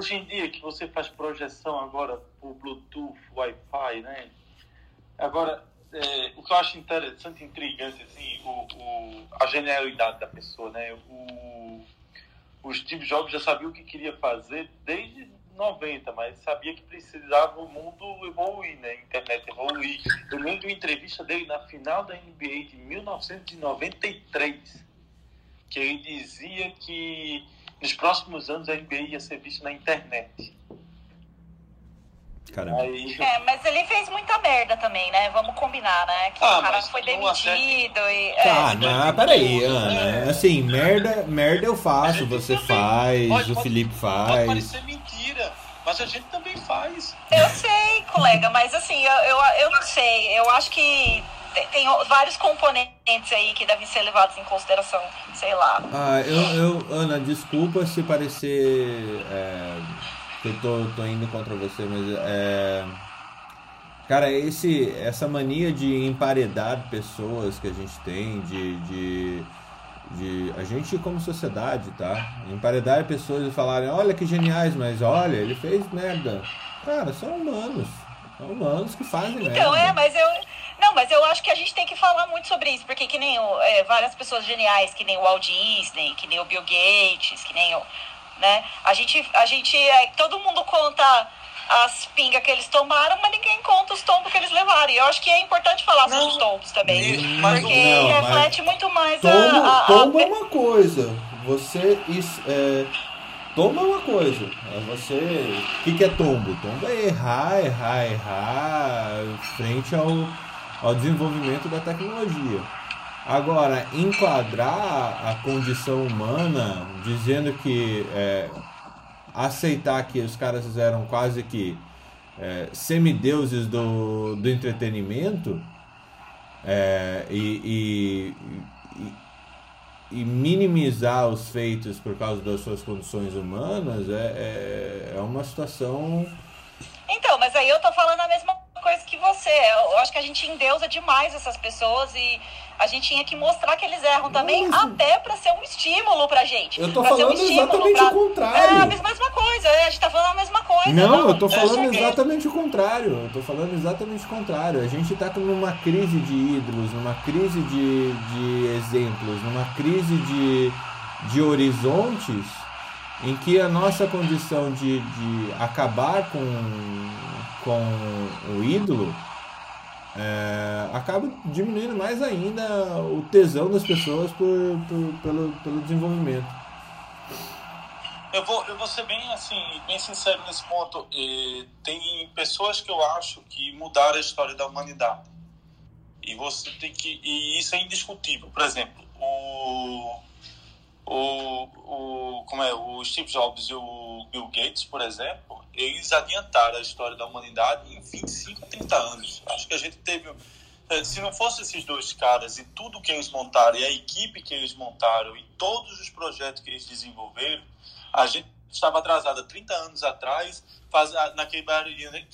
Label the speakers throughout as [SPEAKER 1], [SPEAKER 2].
[SPEAKER 1] Hoje em dia que você faz projeção agora por Bluetooth, Wi-Fi, né? Agora, é, o que eu acho interessante, intrigante, assim, o, o, a genialidade da pessoa, né? O, o Steve Jobs já sabia o que queria fazer desde 90, mas sabia que precisava o mundo evoluir, né? A internet evoluir. Eu lembro uma entrevista dele na final da NBA de 1993, que ele dizia que nos próximos anos a NBA ia ser vista na internet.
[SPEAKER 2] Caramba. Aí... É, mas ele fez muita merda também, né? Vamos combinar, né? Que ah, o cara foi demitido e.
[SPEAKER 3] É. Ah, não, peraí, Ana. É. Assim, merda, merda eu faço, você também. faz, pode, o pode, Felipe faz. Pode
[SPEAKER 1] parecer mentira, mas a gente também faz.
[SPEAKER 2] Eu sei, colega, mas assim, eu, eu, eu não sei. Eu acho que tem, tem, vários componentes aí que devem ser levados em consideração, sei lá.
[SPEAKER 3] Ah, eu, eu Ana, desculpa se parecer. É eu tô, tô indo contra você, mas é. Cara, esse, essa mania de emparedar pessoas que a gente tem, de, de, de. A gente, como sociedade, tá? Emparedar pessoas e falarem: olha que geniais, mas olha, ele fez merda. Cara, são humanos. São humanos que fazem
[SPEAKER 2] então,
[SPEAKER 3] merda.
[SPEAKER 2] Então, é, mas eu. Não, mas eu acho que a gente tem que falar muito sobre isso, porque que nem o, é, várias pessoas geniais, que nem o Walt Disney, que nem o Bill Gates, que nem o né? A gente, a gente, é, todo mundo conta as pingas que eles tomaram, mas ninguém conta os tombos que eles levaram. E eu acho que é importante falar não, sobre os tombos também. Mas, porque não, reflete muito mais
[SPEAKER 3] tombo, a, a, Tombo a... é uma coisa. Você. Isso, é, tombo é uma coisa. É você. O que, que é tombo? Tombo é errar, errar, errar frente ao, ao desenvolvimento da tecnologia. Agora, enquadrar a condição humana, dizendo que é, aceitar que os caras eram quase que é, semideuses do, do entretenimento é, e, e, e, minimizar os feitos por causa das suas condições humanas é, é, é uma situação.
[SPEAKER 2] Então, mas aí eu tô falando a mesma coisa que você. Eu acho que a gente endeusa demais essas pessoas e a gente tinha que mostrar que eles erram também, Nossa. até para ser um estímulo pra gente.
[SPEAKER 3] Eu tô falando um exatamente pra... o contrário. É
[SPEAKER 2] a mesma coisa, é, a gente tá falando a mesma coisa.
[SPEAKER 3] Não, não eu tô falando exatamente o contrário. Eu tô falando exatamente o contrário. A gente tá numa crise de ídolos, numa crise de, de exemplos, numa crise de, de horizontes em que a nossa condição de, de acabar com, com o ídolo é, acaba diminuindo mais ainda o tesão das pessoas por, por, pelo, pelo desenvolvimento.
[SPEAKER 1] Eu vou, eu vou ser bem assim, bem sincero nesse ponto. E tem pessoas que eu acho que mudaram a história da humanidade. E você tem que. E isso é indiscutível. Por exemplo, o o, o, como é, o Steve Jobs e o Bill Gates, por exemplo, eles adiantaram a história da humanidade em 25 a 30 anos. Acho que a gente teve. Eh, se não fosse esses dois caras e tudo que eles montaram, e a equipe que eles montaram, e todos os projetos que eles desenvolveram, a gente estava atrasado 30 anos atrás, faz, naquele barulhinho, né?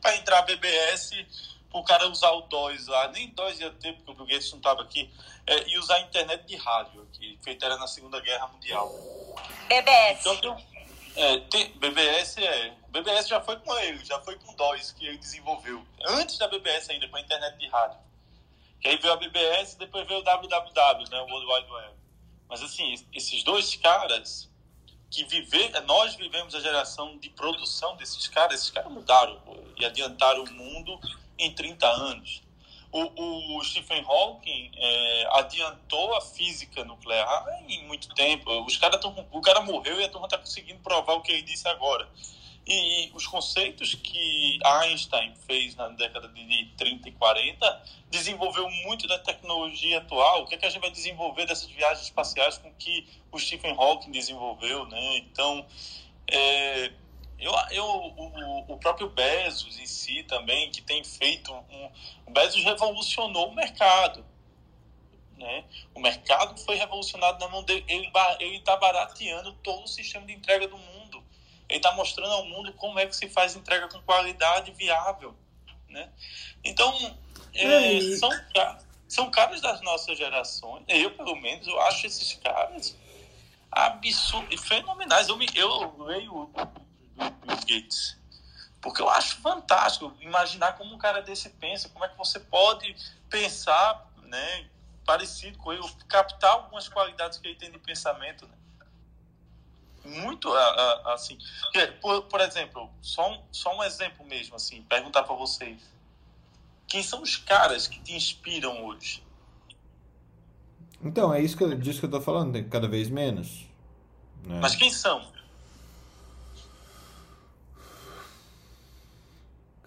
[SPEAKER 1] Para entrar BBS o cara usar o DOS lá, nem DOS ia ter, porque o Bill Gates não estava aqui, é, e usar a internet de rádio, que feita era na Segunda Guerra Mundial.
[SPEAKER 2] BBS.
[SPEAKER 1] Então, é, tem, BBS é. BBS já foi com ele, já foi com DOS que ele desenvolveu. Antes da BBS ainda, com a internet de rádio. Que aí veio a BBS e depois veio o WWW, né, o World Wide Web. Mas assim, esses dois caras que viver, nós vivemos a geração de produção desses caras, esses caras mudaram e adiantaram o mundo em 30 anos. O, o Stephen Hawking é, adiantou a física nuclear em muito tempo. Os cara tão, o cara morreu e a turma está conseguindo provar o que ele disse agora. E, e os conceitos que Einstein fez na década de 30 e 40 desenvolveu muito da tecnologia atual. O que, é que a gente vai desenvolver dessas viagens espaciais com que o Stephen Hawking desenvolveu, né? Então, É, eu, eu, o, o próprio Bezos em si também, que tem feito. Um, o Bezos revolucionou o mercado. Né? O mercado foi revolucionado na mão dele. Ele está barateando todo o sistema de entrega do mundo. Ele está mostrando ao mundo como é que se faz entrega com qualidade viável. Né? Então, é, são, são caras das nossas gerações. Eu, pelo menos, eu acho esses caras absurdos, fenomenais. Eu, me, eu leio Bill Gates porque eu acho fantástico imaginar como um cara desse pensa, como é que você pode pensar né, parecido com ele, captar algumas qualidades que ele tem de pensamento. Né? Muito assim. Por, por exemplo, só um, só um exemplo mesmo, assim, perguntar para vocês. Quem são os caras que te inspiram hoje?
[SPEAKER 3] Então, é isso que eu, disso que eu tô falando, cada vez menos.
[SPEAKER 1] Né? Mas quem são?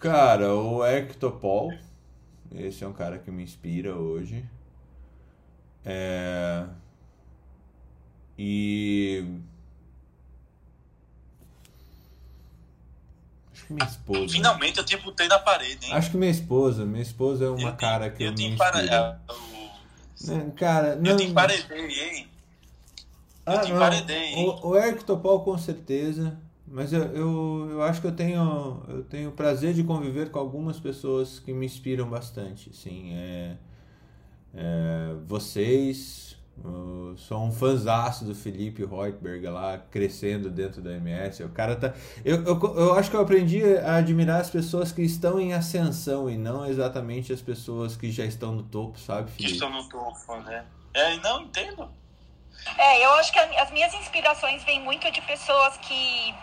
[SPEAKER 3] Cara, o Ectopol. Esse é um cara que me inspira hoje. É... E Acho que minha esposa.
[SPEAKER 1] Finalmente eu te botei na parede, hein?
[SPEAKER 3] Acho que minha esposa. Minha esposa é uma eu cara que eu, eu me inspira. Né, cara, não...
[SPEAKER 1] Eu te emparedei, hein? Eu ah, te emparedei,
[SPEAKER 3] hein? O, o Eric Topol com certeza. Mas eu, eu, eu acho que eu tenho, eu tenho prazer de conviver com algumas pessoas que me inspiram bastante. Sim, é, é, vocês, sou um fãzaço do Felipe Reutberg lá, crescendo dentro da MS. O cara tá. Eu, eu, eu acho que eu aprendi a admirar as pessoas que estão em ascensão e não exatamente as pessoas que já estão no topo, sabe,
[SPEAKER 1] Felipe? Que estão no topo, né? É, não entendo.
[SPEAKER 2] É, eu acho que as minhas inspirações vêm muito de pessoas que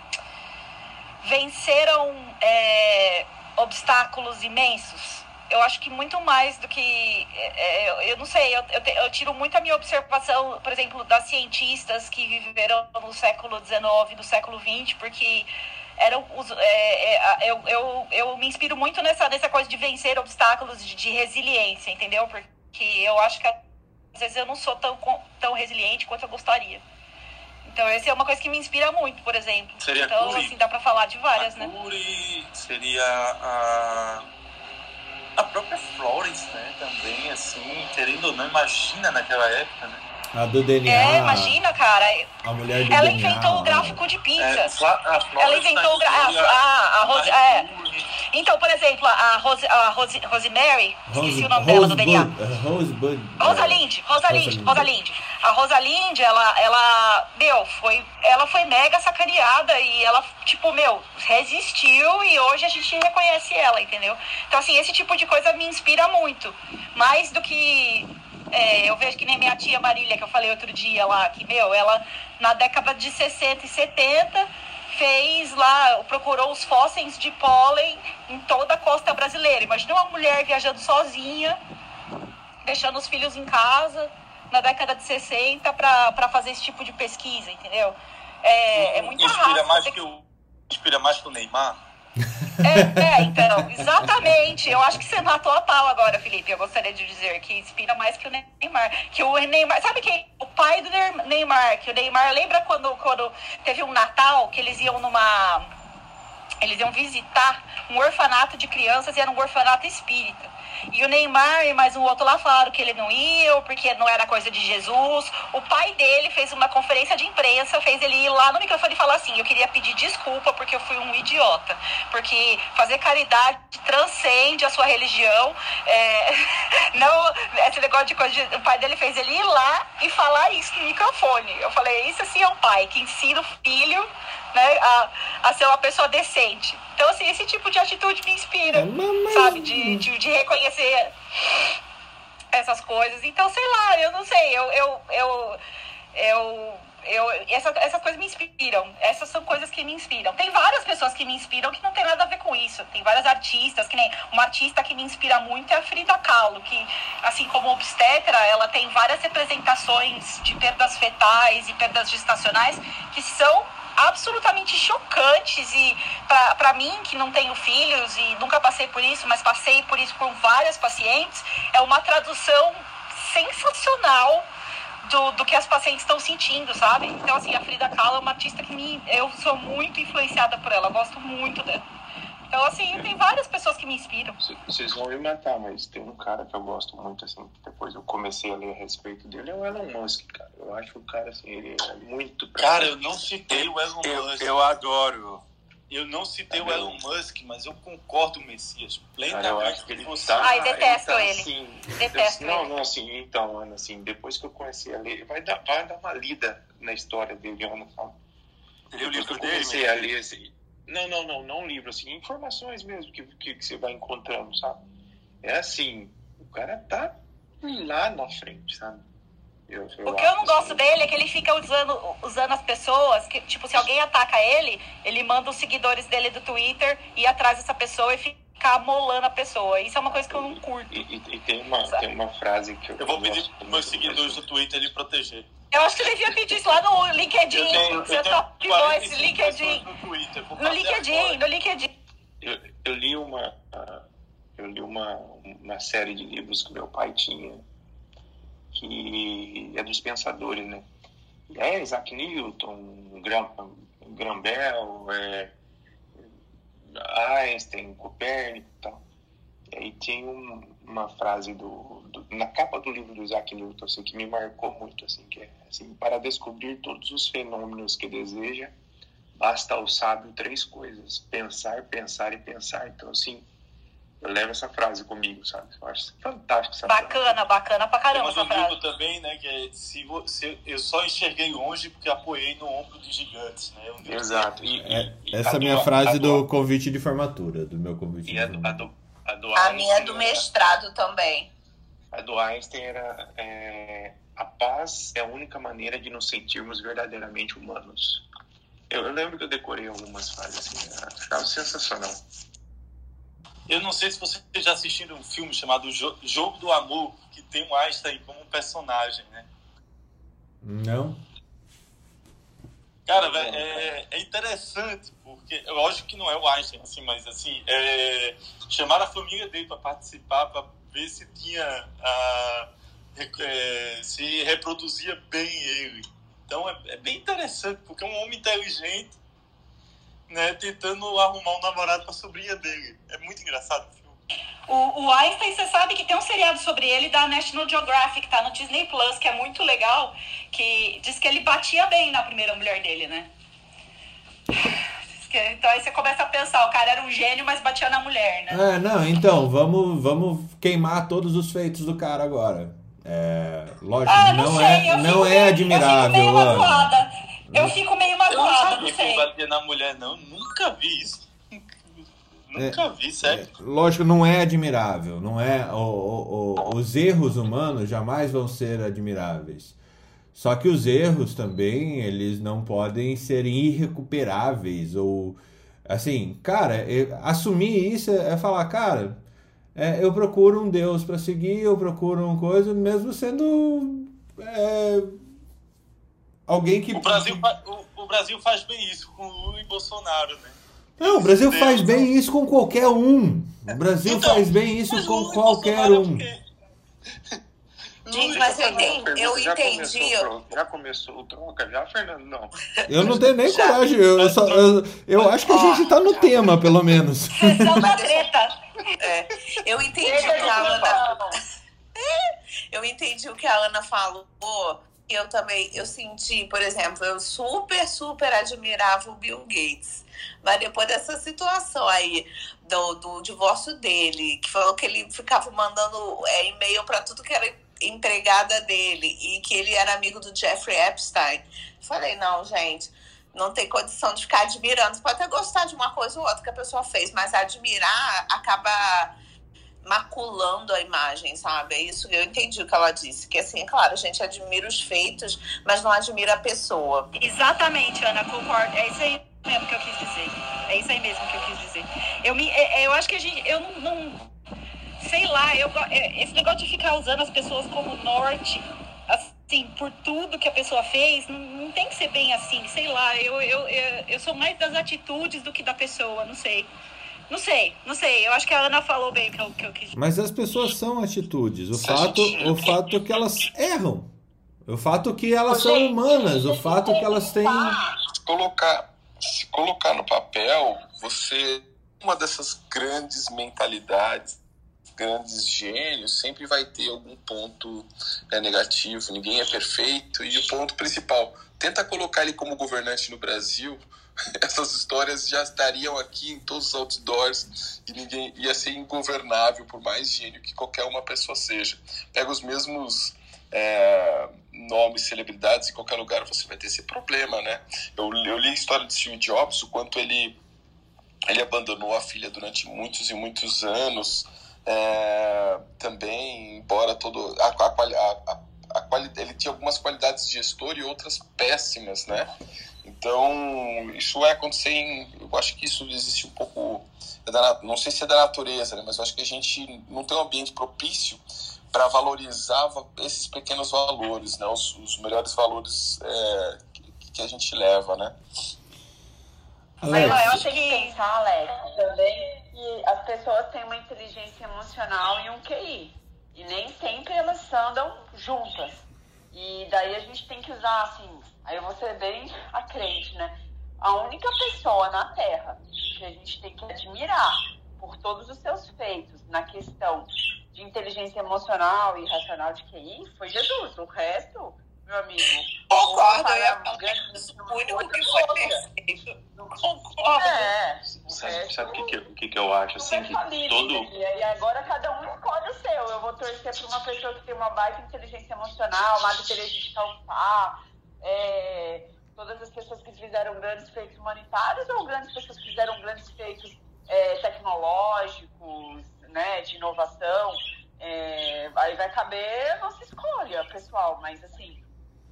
[SPEAKER 2] venceram é, obstáculos imensos eu acho que muito mais do que. É, é eu não sei, eu, eu, eu, tiro muito a minha observação, por exemplo, das cientistas que viveram no século XIX, no século XX, porque eram os, é, é, eu, eu, eu me inspiro muito nessa, nessa coisa de vencer obstáculos, de, de resiliência, entendeu? Porque eu acho que às vezes eu não sou tão, tão resiliente quanto eu gostaria. Então, essa é uma coisa que me inspira muito, por exemplo.
[SPEAKER 1] Seria
[SPEAKER 2] então, assim, dá pra falar de várias, a né?
[SPEAKER 1] Curie seria a a própria Florence, né, também, assim, querendo ou não, imagina naquela época, né?
[SPEAKER 3] A do DNA.
[SPEAKER 2] É, imagina, cara.
[SPEAKER 3] A mulher do
[SPEAKER 2] Ela
[SPEAKER 3] DNA,
[SPEAKER 2] inventou o gráfico de pizza. É, ela inventou o gráfico. A, a, a Rose, é. Então, por exemplo, a, Rose, a Rose, Rosemary, Rose, esqueci o nome Rose dela do DNA.
[SPEAKER 3] Rosebud.
[SPEAKER 2] Rosalind, Rosalind, Rosalind. A Rosalind, ela, ela, meu, foi, ela foi mega sacaneada e ela, tipo, meu, resistiu e hoje a gente reconhece ela, entendeu? Então, assim, esse tipo de coisa me inspira muito. Mais do que é, eu vejo que nem minha tia Marília, que eu falei outro dia lá, que, meu, ela na década de 60 e 70 fez lá, procurou os fósseis de pólen em toda a costa brasileira. Imagina uma mulher viajando sozinha, deixando os filhos em casa na década de 60 para fazer esse tipo de pesquisa, entendeu? É, é muita
[SPEAKER 1] inspira
[SPEAKER 2] raça.
[SPEAKER 1] Mais que o, inspira mais que o Neymar?
[SPEAKER 2] É, é, então, exatamente. Eu acho que você matou a pau agora, Felipe. Eu gostaria de dizer que inspira mais que o Neymar. Que o Neymar. Sabe quem? O pai do Neymar. Que o Neymar. Lembra quando, quando teve um Natal que eles iam numa. Eles iam visitar um orfanato de crianças e era um orfanato espírita. E o Neymar e mais um outro lá falaram que ele não ia, porque não era coisa de Jesus. O pai dele fez uma conferência de imprensa, fez ele ir lá no microfone e falar assim: Eu queria pedir desculpa porque eu fui um idiota. Porque fazer caridade transcende a sua religião. É, não, esse negócio de coisa. De, o pai dele fez ele ir lá e falar isso no microfone. Eu falei: Isso sim é um pai que ensina o filho né, a, a ser uma pessoa decente. Então, assim, esse tipo de atitude me inspira, é, sabe? De, de, de, reconhecer essas coisas. Então, sei lá, eu não sei, eu. eu, eu, eu, eu essa, essas coisas me inspiram. Essas são coisas que me inspiram. Tem várias pessoas que me inspiram que não tem nada a ver com isso. Tem várias artistas, que nem uma artista que me inspira muito é a Frida Kahlo, que, assim como obstetra, ela tem várias representações de perdas fetais e perdas gestacionais que são absolutamente chocantes e para mim que não tenho filhos e nunca passei por isso, mas passei por isso com várias pacientes, é uma tradução sensacional do, do que as pacientes estão sentindo, sabe? Então, assim, a Frida Kahlo é uma artista que me, eu sou muito influenciada por ela, gosto muito dela. Então, assim, tem várias pessoas que me inspiram.
[SPEAKER 4] Vocês vão me matar, mas tem um cara que eu gosto muito, assim, que depois eu comecei a ler a respeito dele, é o Elon Musk, cara. Eu acho o cara, assim, ele é muito...
[SPEAKER 1] Cara, eu não citei o Elon
[SPEAKER 5] Eu,
[SPEAKER 1] Musk.
[SPEAKER 5] eu adoro.
[SPEAKER 1] Eu não citei
[SPEAKER 4] Tá
[SPEAKER 1] o Elon Musk, mas eu concordo, Messias,
[SPEAKER 4] Cara,
[SPEAKER 1] plenamente
[SPEAKER 4] eu acho que ele
[SPEAKER 1] com você.
[SPEAKER 4] tá...
[SPEAKER 2] Ai, detesto
[SPEAKER 4] tá,
[SPEAKER 2] ele.
[SPEAKER 4] Assim,
[SPEAKER 2] Detesto
[SPEAKER 4] não,
[SPEAKER 2] ele.
[SPEAKER 4] não, assim, então, Ana, assim, depois que eu comecei a ler, vai dar, vai dar uma lida na história dele, Ana, sabe? Que
[SPEAKER 5] livro
[SPEAKER 4] eu
[SPEAKER 5] dele?
[SPEAKER 4] comecei a ler, assim, não, não, não, não livro, assim, informações mesmo que, que, que você vai encontrando, sabe? É assim, o cara tá lá na frente, sabe? Eu, eu
[SPEAKER 2] O que eu não
[SPEAKER 4] acho,
[SPEAKER 2] gosto
[SPEAKER 4] assim,
[SPEAKER 2] dele é que ele fica usando, usando as pessoas, que, tipo, se alguém ataca ele, ele manda os seguidores dele do Twitter ir atrás dessa pessoa e ficar molando a pessoa. Isso é uma coisa que eu não curto.
[SPEAKER 4] E, e- e tem, uma, tem uma frase que eu
[SPEAKER 1] Eu vou pedir para meus seguidores
[SPEAKER 4] assim,
[SPEAKER 1] do Twitter ele proteger.
[SPEAKER 2] Eu acho que devia pedir isso lá no LinkedIn.
[SPEAKER 1] Eu tenho,
[SPEAKER 2] Seu
[SPEAKER 1] eu tenho
[SPEAKER 2] top voice,
[SPEAKER 1] 45
[SPEAKER 2] LinkedIn.
[SPEAKER 1] no Twitter.
[SPEAKER 2] No LinkedIn, no LinkedIn.
[SPEAKER 4] Eu, eu li uma eu li uma, uma série de livros que meu pai tinha que é dos pensadores, né? É Isaac Newton, Graham, Graham Bell, é, Einstein, Copérnico e tal. E aí tem um- uma frase do, do- na capa do livro do Isaac Newton assim, que me marcou muito, assim, que é assim, para descobrir todos os fenômenos que deseja, basta ao sábio três coisas: pensar, pensar e pensar. Então, assim, eu levo essa frase comigo, sabe? Eu acho fantástico essa frase.
[SPEAKER 2] Bacana, bacana pra caramba essa
[SPEAKER 1] um livro
[SPEAKER 2] frase.
[SPEAKER 1] também, né? Que é se, vo- se eu só enxerguei longe porque apoiei no ombro de gigantes, né? Um
[SPEAKER 4] Exato. E,
[SPEAKER 3] É,
[SPEAKER 4] e-
[SPEAKER 3] essa é
[SPEAKER 4] a
[SPEAKER 3] minha
[SPEAKER 4] do-
[SPEAKER 3] frase
[SPEAKER 4] a
[SPEAKER 3] do convite de formatura, do meu convite
[SPEAKER 4] E
[SPEAKER 3] de
[SPEAKER 4] a do, a
[SPEAKER 3] formatura.
[SPEAKER 4] do, a do
[SPEAKER 6] A minha é do
[SPEAKER 4] Einstein era-
[SPEAKER 6] mestrado também.
[SPEAKER 4] A do Einstein era é, a paz é a única maneira de nos sentirmos verdadeiramente humanos. Eu, eu lembro que eu decorei algumas frases assim, ficava sensacional.
[SPEAKER 1] Eu não sei se vocês já assistiram um filme chamado Jo- Jogo do Amor, que tem o Einstein como um personagem, né?
[SPEAKER 3] Não?
[SPEAKER 1] Cara, é, é interessante, porque lógico que não é o Einstein, assim, mas assim, é, chamaram a família dele para participar, para ver se tinha re- é, se reproduzia bem ele. Então é, é bem interessante, porque é um homem inteligente, né, tentando arrumar um namorado para sobrinha dele. É muito engraçado o.
[SPEAKER 2] O, Einstein, você sabe que tem um seriado sobre ele da National Geographic, tá no Disney Plus, que é muito legal, que diz que ele batia bem na primeira mulher dele, né? Então aí você começa a pensar, o cara era um gênio, mas batia na mulher, né?
[SPEAKER 3] É, não, então, vamos, vamos queimar todos os feitos do cara agora. É, lógico,
[SPEAKER 2] Ah, não,
[SPEAKER 3] não,
[SPEAKER 2] sei,
[SPEAKER 3] é,
[SPEAKER 2] eu
[SPEAKER 3] não é
[SPEAKER 2] Eu fico
[SPEAKER 3] admirável,
[SPEAKER 2] meio magoada. Eu fico meio
[SPEAKER 1] Eu não
[SPEAKER 2] magoada, não
[SPEAKER 1] sabia que ele
[SPEAKER 2] sei.
[SPEAKER 1] batia na mulher, não. Nunca vi isso. Nunca vi, sério.
[SPEAKER 3] É, lógico, não é admirável, não é. o- o- o- os erros humanos jamais vão ser admiráveis. Só que os erros também, eles não podem ser irrecuperáveis ou assim, cara, eu- assumir isso é, é falar, cara, é, eu procuro um Deus para seguir, eu procuro uma coisa, mesmo sendo é, alguém que
[SPEAKER 1] O Brasil, o, o Brasil faz bem isso com Lula e Bolsonaro, né?
[SPEAKER 3] Não, o Brasil faz
[SPEAKER 1] não.
[SPEAKER 3] bem isso com qualquer um. O Brasil
[SPEAKER 1] Então,
[SPEAKER 3] faz bem isso com
[SPEAKER 1] Lula
[SPEAKER 3] qualquer
[SPEAKER 1] é
[SPEAKER 3] um.
[SPEAKER 6] Gente, mas eu Eu
[SPEAKER 4] já
[SPEAKER 6] entendi.
[SPEAKER 4] Começou, já começou o troca, já, Fernando? Não.
[SPEAKER 3] Eu não tenho nem
[SPEAKER 6] Já.
[SPEAKER 3] coragem. Eu, só- eu, eu acho que a gente tá no tema, pelo menos.
[SPEAKER 2] Sessão da treta.
[SPEAKER 6] É, eu entendi o que a
[SPEAKER 2] eu
[SPEAKER 6] Ana. Eu entendi o que a Ana falou. Eu também, eu senti, por exemplo, eu super, super admirava o Bill Gates. Mas depois dessa situação aí, do, do divórcio dele, que falou que ele ficava mandando é, e-mail para tudo que era empregada dele e que ele era amigo do Jeffrey Epstein. Falei, não, gente, não tem condição de ficar admirando. Você pode até gostar de uma coisa ou outra que a pessoa fez, mas admirar acaba maculando a imagem, sabe? É isso que eu entendi o que ela disse. Que assim, é claro, a gente admira os feitos, mas não admira a pessoa.
[SPEAKER 2] Exatamente, Ana, concordo. É isso aí mesmo que eu quis dizer. É isso aí mesmo que eu quis dizer. Eu, me, é- é, eu acho que a gente. Eu não. não- sei lá, eu, é, esse negócio de ficar usando as pessoas como norte, assim, por tudo que a pessoa fez, não, não tem que ser bem assim. Sei lá, eu, eu, eu, eu sou mais das atitudes do que da pessoa, não sei. Não sei, não sei. Eu acho que a Ana falou bem o que eu, que eu quis dizer.
[SPEAKER 3] Mas as pessoas são atitudes. O fato, o fato é que elas erram. O fato que elas são humanas, o fato
[SPEAKER 2] tem
[SPEAKER 3] que elas têm.
[SPEAKER 7] colocar, se colocar no papel, você uma dessas grandes mentalidades, grandes gênios, sempre vai ter algum ponto né, negativo. Ninguém é perfeito e o ponto principal, tenta colocar ele como governante no Brasil. Essas histórias já estariam aqui em todos os outdoors e ninguém ia ser ingovernável por mais gênio que qualquer uma pessoa seja. Pega os mesmos é, nomes, celebridades em qualquer lugar você vai ter esse problema, né? Eu, eu li a história de Steve Jobs, o quanto ele ele abandonou a filha durante muitos e muitos anos. É, também, embora todo a, a, a, quali- ele tinha algumas qualidades de gestor e outras péssimas, né? Então isso vai acontecer. Em, eu acho que isso existe um pouco, é da não sei se é da natureza, né? Mas eu acho que a gente não tem um ambiente propício para valorizar va- esses pequenos valores, né? Os, os melhores valores é, que, que a gente leva, né?
[SPEAKER 3] Alex,
[SPEAKER 8] Mas eu tenho que pensar, Alex, também que as pessoas têm uma inteligência emocional e um QI. E nem sempre elas andam juntas. E daí a gente tem que usar, assim, aí eu vou ser bem a crente, né? A única pessoa na Terra que a gente tem que admirar por todos os seus feitos na questão de inteligência emocional e racional de QI foi Jesus. O resto, meu amigo.
[SPEAKER 6] Concordo, eu ia falar
[SPEAKER 8] uma
[SPEAKER 6] O que foi perfeito. Concordo.
[SPEAKER 8] É, o
[SPEAKER 4] Sabe, o que, que, que, eu acho? Assim, que todo.
[SPEAKER 8] E agora cada um escolhe o seu. Eu vou torcer para uma pessoa que tem uma baita inteligência emocional, Madre Teresa de Calcutá, é, todas as pessoas que fizeram grandes feitos humanitários ou grandes pessoas que fizeram grandes feitos é, tecnológicos, né, de inovação. É, aí vai caber a nossa escolha, pessoal. Mas assim,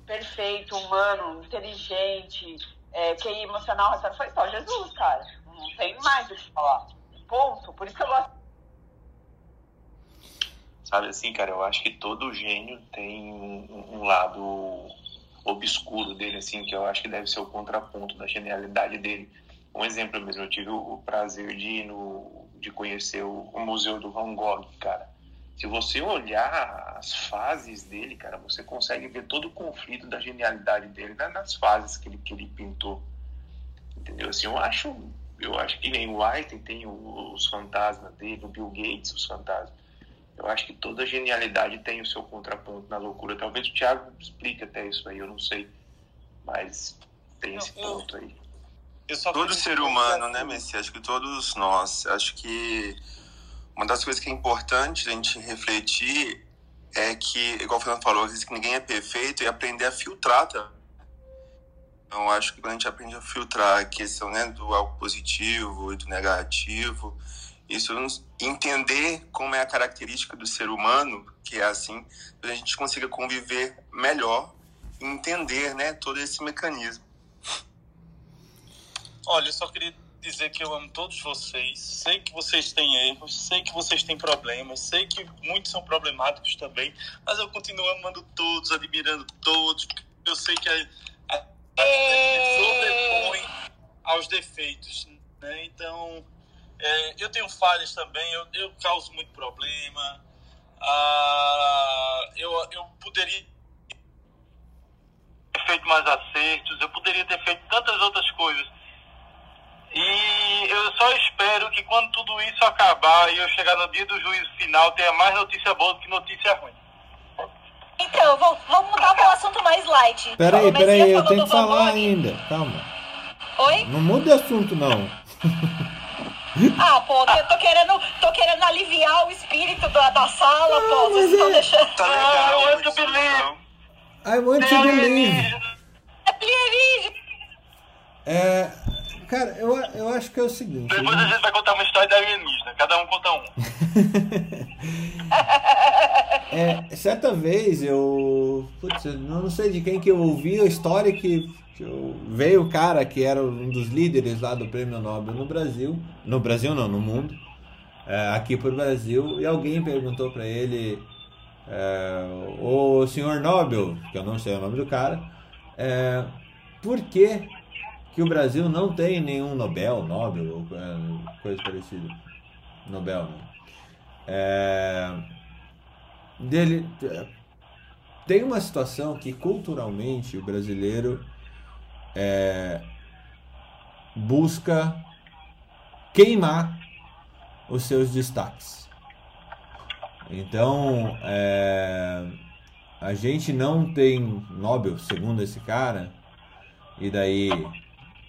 [SPEAKER 8] perfeito, humano, inteligente, é, emocional, racional, foi só Jesus, cara. Não tem mais o que falar. Ponto. Por isso que eu gosto.
[SPEAKER 4] Sabe assim, cara, eu acho que todo gênio tem um, um lado obscuro dele, assim, que eu acho que deve ser o contraponto da genialidade dele. Um exemplo mesmo, eu tive o, prazer de ir no, de conhecer o, o Museu do Van Gogh, cara. Se você olhar as fases dele, cara, você consegue ver todo o conflito da genialidade dele né, nas fases que ele, que ele pintou. Entendeu? Assim, eu acho, eu acho que nem o Einstein tem os fantasmas dele, o Bill Gates, os fantasmas. Eu acho que toda genialidade tem o seu contraponto na loucura. Talvez o Thiago explique até isso aí, eu não sei. Mas tem esse
[SPEAKER 1] eu-
[SPEAKER 4] ponto aí.
[SPEAKER 5] Todo ser humano, né, Messi? Acho que todos nós. Acho que uma das coisas que é importante a gente refletir é que, igual o Fernando falou, que ninguém é perfeito e aprender a filtrar também. Então, acho que quando a gente aprende a filtrar a questão né, do algo positivo e do negativo, isso entender como é a característica do ser humano, que é assim, a gente consiga conviver melhor entender né, todo esse mecanismo.
[SPEAKER 1] Olha, eu só queria dizer que eu amo todos vocês. Sei que vocês têm erros, sei que vocês têm problemas, sei que muitos são problemáticos também, mas eu continuo amando todos, admirando todos. Eu sei que a, a, a sobrepõe aos defeitos, né? Então, é, eu tenho falhas também, eu, eu causo muito problema. Ah, eu, eu poderia ter feito mais acertos, eu poderia ter feito tantas outras coisas. E eu só espero que quando tudo isso acabar e eu chegar no dia do juízo final, tenha mais notícia boa do que notícia ruim.
[SPEAKER 2] Então, vou- vamos mudar para um assunto mais light.
[SPEAKER 3] Peraí, peraí, eu tenho que falar ainda. Calma.
[SPEAKER 2] Oi?
[SPEAKER 3] Não muda de assunto, não.
[SPEAKER 2] Ah, pô, eu tô querendo, tô querendo aliviar o espírito da, da sala, pô. Vocês
[SPEAKER 3] mas
[SPEAKER 2] estão
[SPEAKER 3] é-
[SPEAKER 2] deixando.
[SPEAKER 5] Tá
[SPEAKER 1] Ah,
[SPEAKER 5] legal,
[SPEAKER 1] eu
[SPEAKER 5] isso,
[SPEAKER 1] acho beleza.
[SPEAKER 5] então.
[SPEAKER 3] I want to believe.
[SPEAKER 2] É.
[SPEAKER 3] É, cara, eu, eu acho que é o seguinte.
[SPEAKER 1] Depois a gente vai contar uma história da alienígena, cada um conta um.
[SPEAKER 3] É, certa vez eu. Putz, eu não sei de quem que eu ouvi a história que, eu- veio o cara que era um dos líderes lá do prêmio Nobel no Brasil. No Brasil não, no mundo. É, aqui pro Brasil. E alguém perguntou pra ele. É, o senhor Nobel, que eu não sei o nome do cara, é, por que, que o Brasil não tem nenhum Nobel, Nobel, ou é, coisa parecida? Nobel, né? É, dele tem uma situação que culturalmente o brasileiro é, busca queimar os seus destaques. Então, é, a gente não tem Nobel, segundo esse cara, e daí,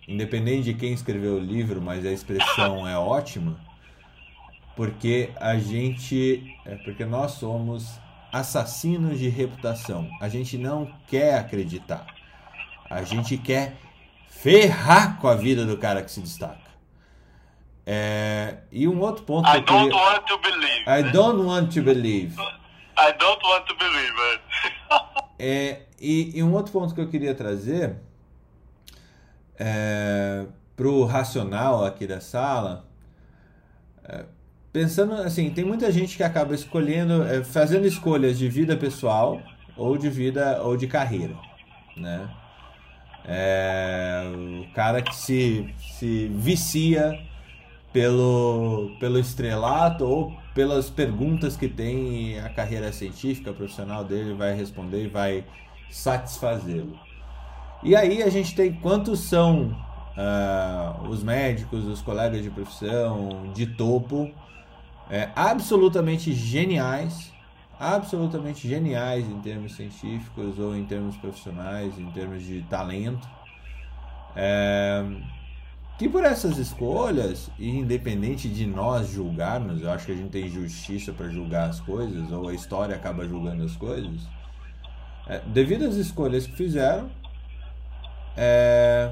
[SPEAKER 3] independente de quem escreveu o livro, mas a expressão é ótima, porque a gente, é porque nós somos assassinos de reputação. A gente não quer acreditar. A gente quer ferrar com a vida do cara que se destaca. É, e um outro ponto
[SPEAKER 1] I
[SPEAKER 3] que
[SPEAKER 1] don't
[SPEAKER 3] queria...
[SPEAKER 1] want to believe.
[SPEAKER 3] I don't want to believe.
[SPEAKER 1] I don't want to believe.
[SPEAKER 3] É, e, e um outro ponto que eu queria trazer é, para o racional aqui da sala, é, pensando assim, tem muita gente que acaba escolhendo, é, fazendo escolhas de vida pessoal ou de vida ou de carreira, né? É, o cara que se, se vicia pelo, pelo estrelato ou pelas perguntas que tem a carreira científica profissional dele vai responder e vai satisfazê-lo. E aí a gente tem quantos são ah, os médicos, os colegas de profissão de topo, é, absolutamente geniais, absolutamente geniais em termos científicos ou em termos profissionais, em termos de talento. É, que por essas escolhas, independente de nós julgarmos, eu acho que a gente tem justiça para julgar as coisas, ou a história acaba julgando as coisas, é, devido às escolhas que fizeram, é,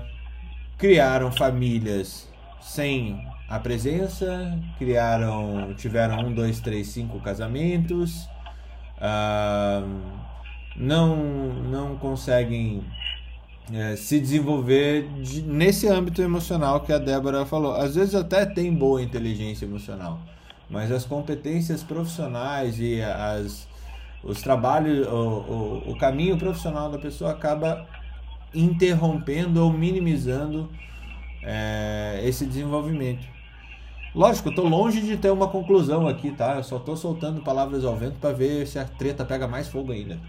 [SPEAKER 3] criaram famílias sem a presença, criaram, tiveram um, dois, três, cinco casamentos, ah, não, não conseguem é, se desenvolver de- nesse âmbito emocional que a Débora falou. Às vezes até tem boa inteligência emocional, mas as competências profissionais e as, os trabalhos, o, o, o caminho profissional da pessoa acaba interrompendo ou minimizando é, esse desenvolvimento. Lógico, eu tô longe de ter uma conclusão aqui, tá? Eu só tô soltando palavras ao vento para ver se a treta pega mais fogo ainda.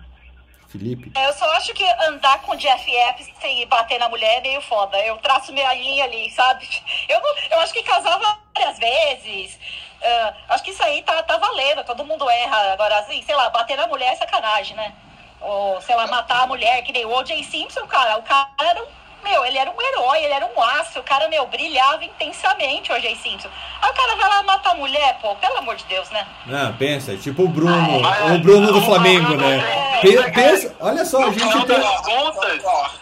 [SPEAKER 3] Felipe.
[SPEAKER 2] Eu só acho que andar com Jeff Epps sem bater na mulher é meio foda. Eu traço minha linha ali, sabe? Eu, eu acho que casava várias vezes. Ah, acho que isso aí tá, tá valendo. Todo mundo erra. Agora, assim, sei lá, bater na mulher é sacanagem, né? Ou, sei lá, matar a mulher, que nem o O.J. Simpson, cara. O cara era um. Meu, ele era um herói, ele era um aço. O cara, meu, brilhava intensamente, o O.J. Simpson. Aí o cara vai lá matar a mulher, pô, pelo amor de Deus, né?
[SPEAKER 3] Não, pensa, tipo o Bruno,
[SPEAKER 1] Mas-
[SPEAKER 3] o Bruno do
[SPEAKER 1] o
[SPEAKER 3] Flamengo,
[SPEAKER 1] problema
[SPEAKER 3] né?
[SPEAKER 1] é-
[SPEAKER 3] Pe- Pensa, olha só, a
[SPEAKER 1] No
[SPEAKER 3] gente tem.
[SPEAKER 1] contas,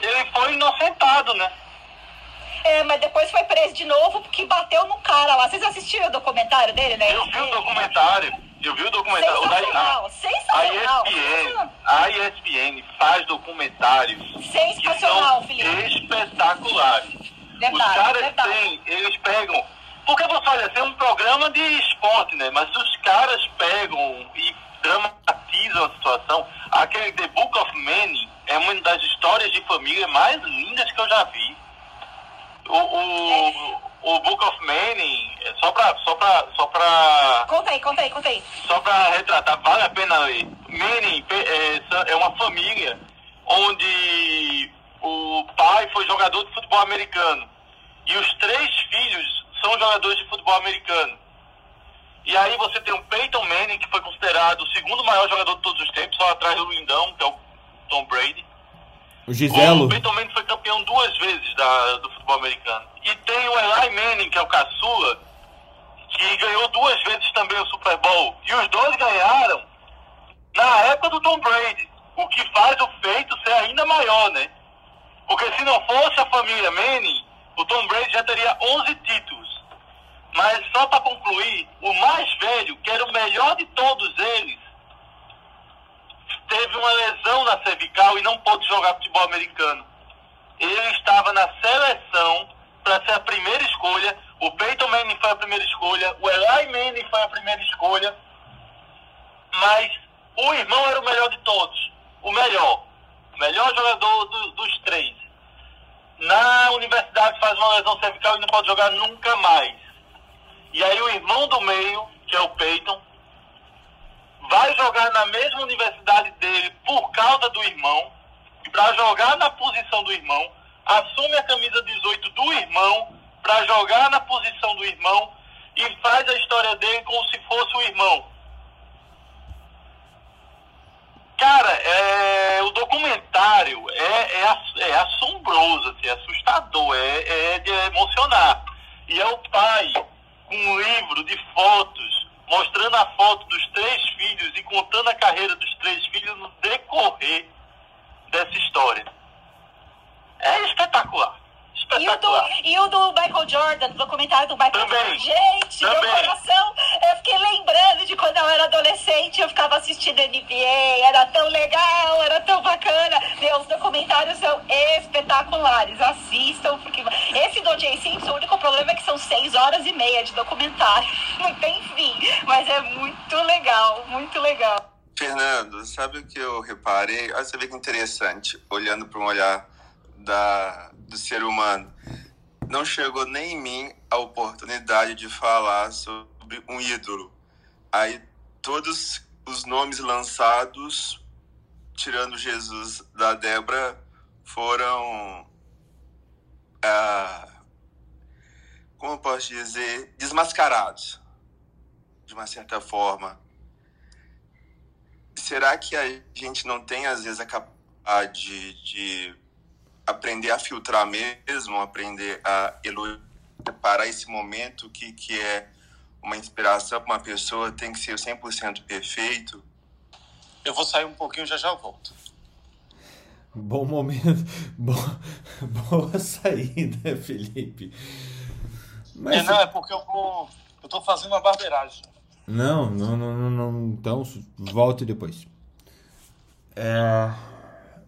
[SPEAKER 1] ele foi inocentado, né?
[SPEAKER 2] É, mas depois foi preso de novo porque bateu num cara lá. Vocês assistiram o documentário dele, né?
[SPEAKER 1] Eu vi o documentário, eu vi o documentário. da- a,
[SPEAKER 2] sensacional.
[SPEAKER 1] a ESPN, a ESPN faz documentários
[SPEAKER 2] Sensacional, Felipe.
[SPEAKER 1] espetaculares.
[SPEAKER 2] Verdade,
[SPEAKER 1] os caras
[SPEAKER 2] verdade.
[SPEAKER 1] têm, eles pegam. Porque você olha, tem um programa de esporte, né? Mas os caras pegam e dramatizam a situação. Aquele The Book of Manning é uma das histórias de família mais lindas que eu já vi. O, o, o Book of Manning, é só pra, só pra, só pra
[SPEAKER 2] Conta aí, conta aí, conta aí.
[SPEAKER 1] só para retratar, vale a pena ler. Manning é, é uma família onde o pai foi jogador de futebol americano e os três filhos são jogadores de futebol americano. E aí você tem o Peyton Manning, que foi considerado o segundo maior jogador de todos os tempos, só atrás do lindão, que é o Tom Brady.
[SPEAKER 3] O Giselo.
[SPEAKER 1] O Peyton Manning foi campeão duas vezes da, do futebol americano. E tem o Eli Manning, que é o caçula, que ganhou duas vezes também o Super Bowl. E os dois ganharam na época do Tom Brady. O que faz o feito ser ainda maior, né? Porque se não fosse a família Manning, o Tom Brady já teria 11 títulos. Mas só para concluir, o mais velho, que era o melhor de todos eles, teve uma lesão na cervical e não pôde jogar futebol americano. Ele estava na seleção para ser a primeira escolha. O Peyton Manning foi a primeira escolha. O Eli Manning foi a primeira escolha. Mas o irmão era o melhor de todos. O melhor. O melhor jogador do- dos três. Na universidade faz uma lesão cervical e não pode jogar nunca mais. E aí o irmão do meio, que é o Peyton, vai jogar na mesma universidade dele por causa do irmão, para jogar na posição do irmão, assume a camisa 18 do irmão, para jogar na posição do irmão e faz a história dele como se fosse o irmão. Cara, é, o documentário é, é, é assombroso, assim, é assustador, é, é de emocionar. E é o pai com um livro de fotos, mostrando a foto dos três filhos e contando a carreira dos três filhos no decorrer dessa história. É espetacular.
[SPEAKER 2] E o, do, e o do Michael Jordan, do documentário do Michael
[SPEAKER 1] Também.
[SPEAKER 2] Jordan. Gente,
[SPEAKER 1] Também.
[SPEAKER 2] meu coração, eu fiquei lembrando de quando eu era adolescente, eu ficava assistindo NBA, era tão legal, era tão bacana. Meus documentários são espetaculares, assistam, porque esse do J. Simpson, o único problema é que são seis horas e meia de documentário. Não tem fim, mas é muito legal, muito legal.
[SPEAKER 5] Fernando, sabe o que eu reparei? Olha, você vê que interessante, olhando para um olhar da, do ser humano. Não chegou nem em mim a oportunidade de falar sobre um ídolo. Aí todos os nomes lançados, tirando Jesus da Débora, foram. Ah, como eu posso dizer? Desmascarados, de uma certa forma. Será que a gente não tem, às vezes, a capacidade de, de aprender a filtrar mesmo, aprender a elogiar, para esse momento que, que é uma inspiração para uma pessoa, tem que ser 100% perfeito?
[SPEAKER 1] Eu vou sair um pouquinho, já já volto.
[SPEAKER 3] Bom momento. Boa, boa saída, Felipe. Mas,
[SPEAKER 1] É, não, é porque eu vou. Eu tô fazendo uma barbeiragem.
[SPEAKER 3] Não, não, não, não, não. Então, volte depois. É,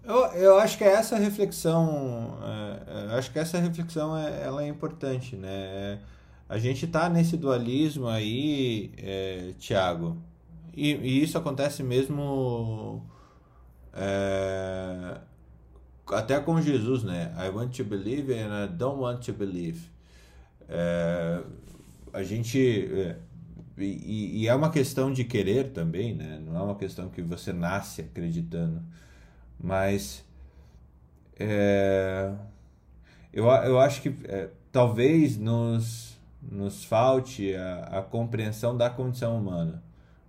[SPEAKER 3] eu, eu acho que essa reflexão, é, eu acho que essa reflexão é, ela é importante, né? A gente tá nesse dualismo aí, é, Tiago, e, e isso acontece mesmo é, até com Jesus, né? I want to believe and I don't want to believe. É, a gente é, e, e é uma questão de querer também, né? Não é uma questão que você nasce acreditando. Mas é, eu, eu acho que é, talvez nos, nos falte a, a compreensão da condição humana,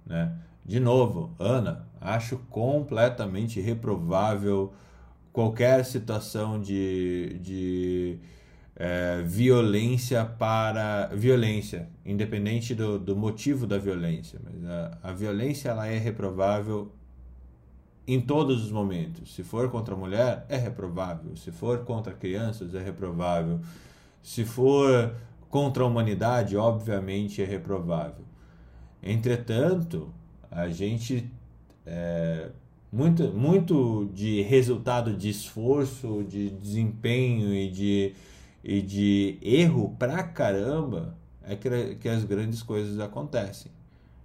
[SPEAKER 3] né? De novo, Ana, acho completamente reprovável qualquer situação de, de é, violência para violência, independente do, do motivo da violência. Mas a, a violência ela é reprovável em todos os momentos. Se for contra a mulher, é reprovável. Se for contra crianças, é reprovável. Se for contra a humanidade, obviamente é reprovável. Entretanto, a gente é, muito, muito de resultado de esforço, de desempenho e de, e de erro pra caramba é que, que as grandes coisas acontecem.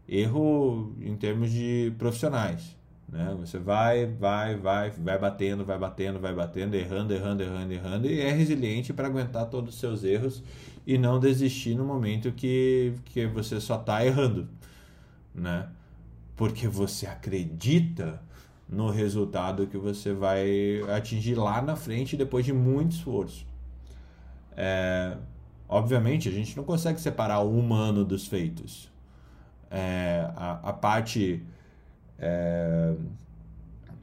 [SPEAKER 3] Erro em termos de profissionais. Né? Você vai, vai, vai, vai batendo, vai batendo, vai batendo, errando, errando, errando, errando, e é resiliente para aguentar todos os seus erros e não desistir no momento que, que você só está errando. Né? Porque você acredita no resultado que você vai atingir lá na frente depois de muito esforço. É, obviamente, a gente não consegue separar o humano dos feitos. É, a, a parte é,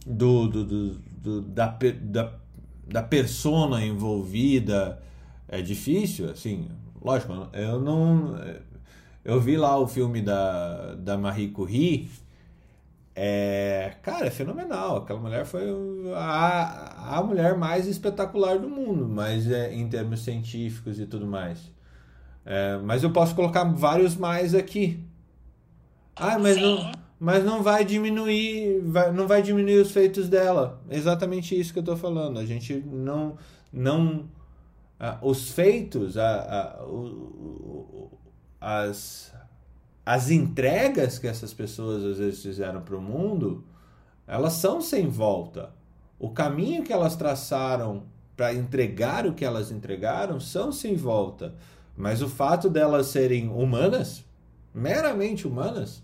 [SPEAKER 3] do, do, do, da, da, da persona envolvida é difícil, assim, lógico, eu não... Eu vi lá o filme da, da Marie Curie, é, cara, é fenomenal. Aquela mulher foi a, a mulher mais espetacular do mundo, mas é, em termos científicos e tudo mais. É, mas eu posso colocar vários mais aqui. Ah, mas não,
[SPEAKER 2] Sim.
[SPEAKER 3] Mas não vai diminuir, vai- não vai diminuir os feitos dela. Exatamente isso que eu tô falando. A gente não, não, ah, os feitos, a, a- o- as, as entregas que essas pessoas às vezes fizeram para o mundo, elas são sem volta. O caminho que elas traçaram para entregar o que elas entregaram são sem volta. Mas o fato delas serem humanas, meramente humanas,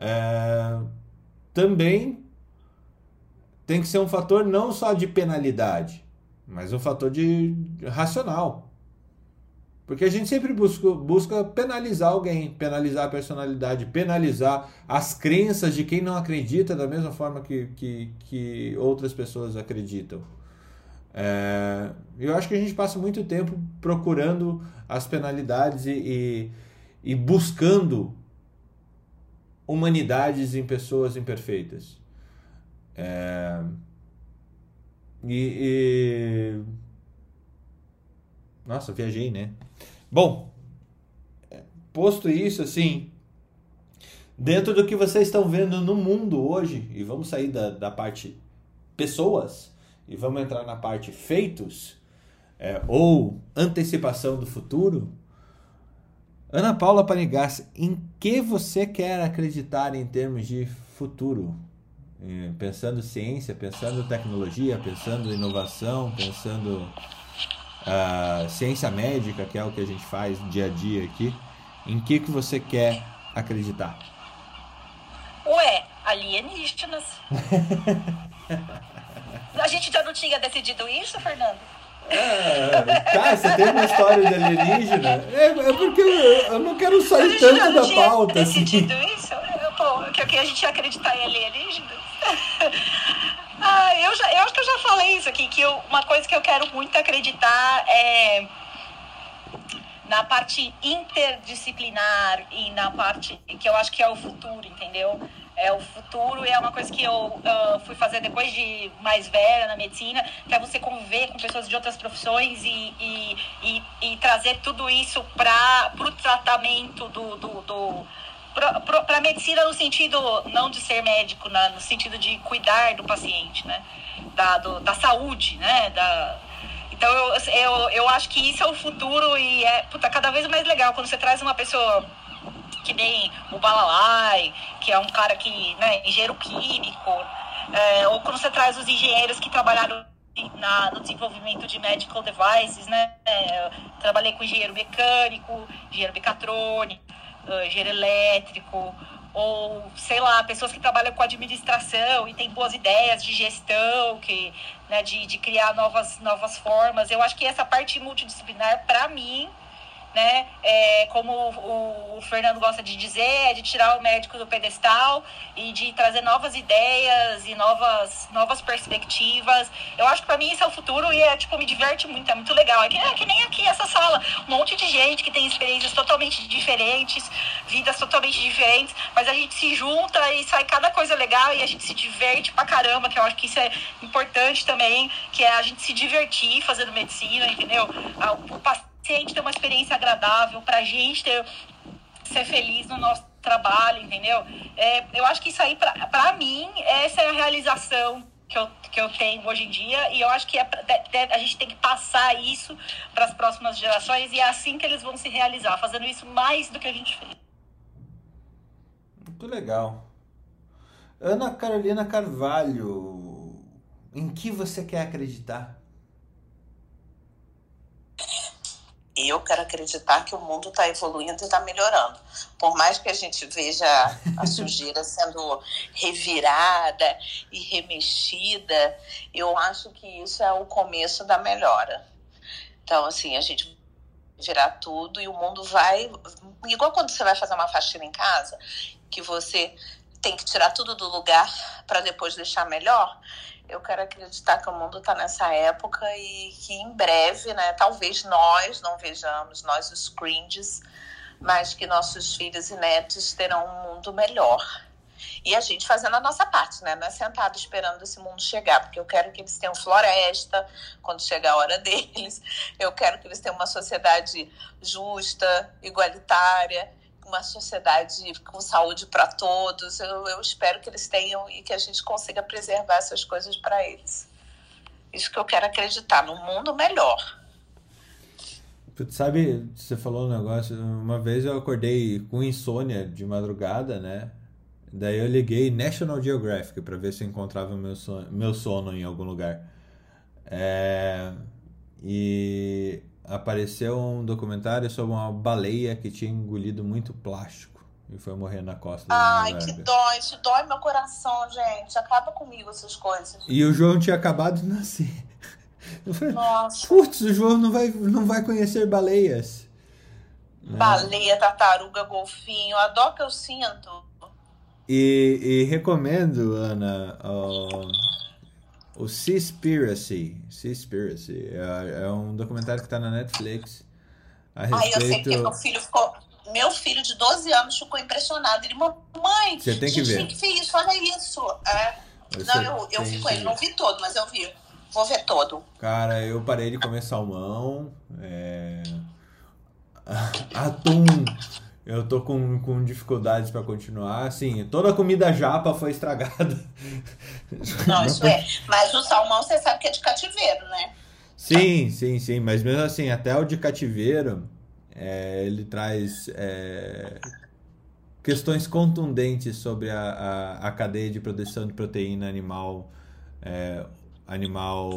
[SPEAKER 3] é, também tem que ser um fator não só de penalidade, mas um fator de racional. Porque a gente sempre busca, busca penalizar alguém, penalizar a personalidade, penalizar as crenças de quem não acredita da mesma forma que, que, que outras pessoas acreditam. É, eu acho que a gente passa muito tempo procurando as penalidades e, e, e buscando humanidades em pessoas imperfeitas. É, e, e, Nossa, viajei, né? Bom, posto isso, assim, dentro do que vocês estão vendo no mundo hoje, e vamos sair da, da parte pessoas e vamos entrar na parte feitos é, ou antecipação do futuro. Ana Paula Panigas, em que você quer acreditar em termos de futuro? É, pensando ciência, pensando tecnologia, pensando inovação, pensando uh, ciência médica, que é o que a gente faz dia a dia aqui. Em que, que você quer acreditar?
[SPEAKER 2] Ué, alienígenas. A gente ainda não tinha decidido isso, Fernando?
[SPEAKER 3] É, tá, você tem uma história de alienígena? É, é porque eu, eu, não quero sair tanto da pauta.
[SPEAKER 2] decidido assim. isso? Pô, que, que a gente ia acreditar em alienígenas? ah, eu, já, eu acho que eu já falei isso aqui, que eu, uma coisa que eu quero muito acreditar é na parte interdisciplinar e na parte que eu acho que é o futuro, entendeu? É o futuro e é uma coisa que eu uh, fui fazer depois de mais velha na medicina, que é você conviver com pessoas de outras profissões e, e, e, e trazer tudo isso para o tratamento do, do, do para a medicina no sentido não de ser médico, né, no sentido de cuidar do paciente, né, da, do, da saúde, né, da, então eu, eu, eu acho que isso é o futuro e é puta, cada vez mais legal quando você traz uma pessoa que nem o Balalai, que é um cara que, né, engenheiro químico, é, ou quando você traz os engenheiros que trabalharam na, no desenvolvimento de medical devices, né? É, trabalhei com engenheiro mecânico, engenheiro mecatrônico, engenheiro elétrico, ou sei lá, pessoas que trabalham com administração e têm boas ideias de gestão, que, né, de, de criar novas, novas formas. Eu acho que essa parte multidisciplinar, para mim, né? É, como o, o, Fernando gosta de dizer, é de tirar o médico do pedestal e de trazer novas ideias e novas, novas perspectivas. Eu acho que para mim isso é o futuro e é tipo, me diverte muito, é muito legal. É que, é que nem aqui essa sala, um monte de gente que tem experiências totalmente diferentes, vidas totalmente diferentes, mas a gente se junta e sai cada coisa legal e a gente se diverte pra caramba, que eu acho que isso é importante também, que é a gente se divertir fazendo medicina, entendeu? O paciente paciente ter uma experiência agradável, para a gente ter, ser feliz no nosso trabalho, entendeu? É, eu acho que isso aí, para mim, essa é a realização que eu, que eu tenho hoje em dia e eu acho que é, a gente tem que passar isso para as próximas gerações e é assim que eles vão se realizar, fazendo isso mais do que a gente fez.
[SPEAKER 3] Muito legal. Ana Carolina Carvalho, em que você quer acreditar?
[SPEAKER 6] Eu quero acreditar que o mundo está evoluindo e está melhorando. Por mais que a gente veja a sujeira sendo revirada e remexida, eu acho que isso é o começo da melhora. Então, assim, a gente virar tudo e o mundo vai. Igual quando você vai fazer uma faxina em casa, que você tem que tirar tudo do lugar para depois deixar melhor eu quero acreditar que o mundo está nessa época e que em breve, né, talvez nós não vejamos, nós os cringes, mas que nossos filhos e netos terão um mundo melhor. E a gente fazendo a nossa parte, né? Não é sentado esperando esse mundo chegar, porque eu quero que eles tenham floresta quando chegar a hora deles. Eu quero que eles tenham uma sociedade justa, igualitária uma sociedade com saúde para todos. Eu, eu espero que eles tenham e que a gente consiga preservar essas coisas para eles. Isso que eu quero acreditar, num mundo melhor.
[SPEAKER 3] Sabe, você falou um negócio, uma vez eu acordei com insônia de madrugada, né? Daí eu liguei National Geographic para ver se eu encontrava meu sono, meu sono em algum lugar. É, e apareceu um documentário sobre uma baleia que tinha engolido muito plástico. e foi morrer na costa
[SPEAKER 6] Ai, que dói, isso dói meu coração, gente. Acaba comigo essas coisas.
[SPEAKER 3] E o João tinha acabado de nascer. Eu falei,
[SPEAKER 6] Nossa.
[SPEAKER 3] putz, o João não vai, não vai conhecer baleias. né?
[SPEAKER 6] Baleia, tartaruga, golfinho, a dó que eu sinto.
[SPEAKER 3] E, e recomendo, Ana, o, o Seaspiracy. Seaspiracy. É, é um documentário que está na Netflix a
[SPEAKER 6] Aí eu sei
[SPEAKER 3] respeito...
[SPEAKER 6] que meu filho ficou. Meu filho de 12 anos ficou impressionado. Ele, mamãe,
[SPEAKER 3] Você tem que ver.
[SPEAKER 6] quem que fez isso? Olha isso. É. Não, eu, eu
[SPEAKER 3] tem
[SPEAKER 6] vi com ele, não
[SPEAKER 3] ver.
[SPEAKER 6] vi todo, mas eu vi. Vou ver todo.
[SPEAKER 3] Cara, eu parei de comer salmão. É... Atum. Eu tô com, com dificuldades para continuar. Assim, toda a comida japa foi estragada.
[SPEAKER 6] Não, isso é. Mas o salmão, você sabe que é de cativeiro, né?
[SPEAKER 3] Sim, sim, sim. Mas mesmo assim, até o de cativeiro, é, ele traz é, questões contundentes sobre a, a, a cadeia de produção de proteína animal, é, animal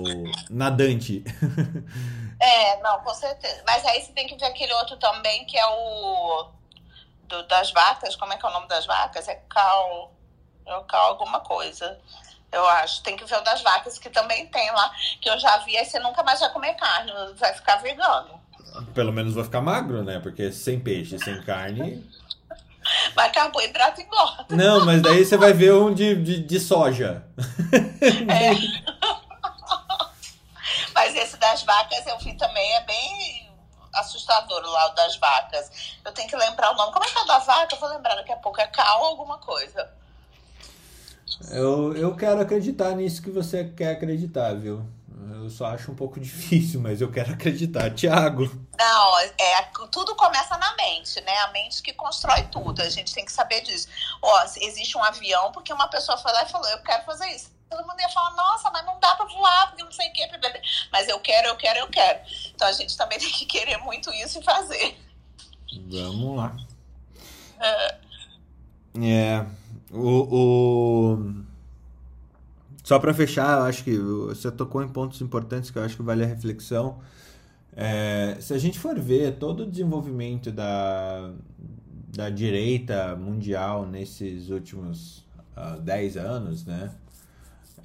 [SPEAKER 3] nadante.
[SPEAKER 6] É, não, com certeza. Mas aí você tem que ver aquele outro também, que é o do- das vacas. Como é que é o nome das vacas? É cal. É cal alguma coisa. Eu acho. Tem que ver o das vacas, que também tem lá, que eu já vi, aí você nunca mais vai comer carne, vai ficar vegano.
[SPEAKER 3] Pelo menos vai ficar magro, né? Porque sem peixe, sem carne.
[SPEAKER 6] Mas carboidrato engorda.
[SPEAKER 3] Não, mas daí você vai ver um de, de, de soja.
[SPEAKER 6] Mas esse das vacas eu vi também, é bem assustador lá das vacas. Eu tenho que lembrar o nome. Como é que é da vaca? Eu vou lembrar daqui a pouco. É cal alguma coisa.
[SPEAKER 3] Eu, eu quero acreditar nisso que você quer acreditar, viu? Eu só acho um pouco difícil, mas eu quero acreditar. Tiago,
[SPEAKER 6] Não, é, tudo começa na mente, né? A mente que constrói tudo. A gente tem que saber disso. Ó, existe um avião porque uma pessoa foi lá e falou, eu quero fazer isso. Todo mundo ia falar, nossa, mas não dá pra voar, porque não sei o quê. blá. Mas eu quero, eu quero, eu quero. Então a gente também tem que querer muito isso e fazer.
[SPEAKER 3] vamos lá. É. O. o... Só pra fechar, eu acho que você tocou em pontos importantes que eu acho que vale a reflexão. É, se a gente for ver todo o desenvolvimento da, da direita mundial nesses últimos ah, 10 anos, né?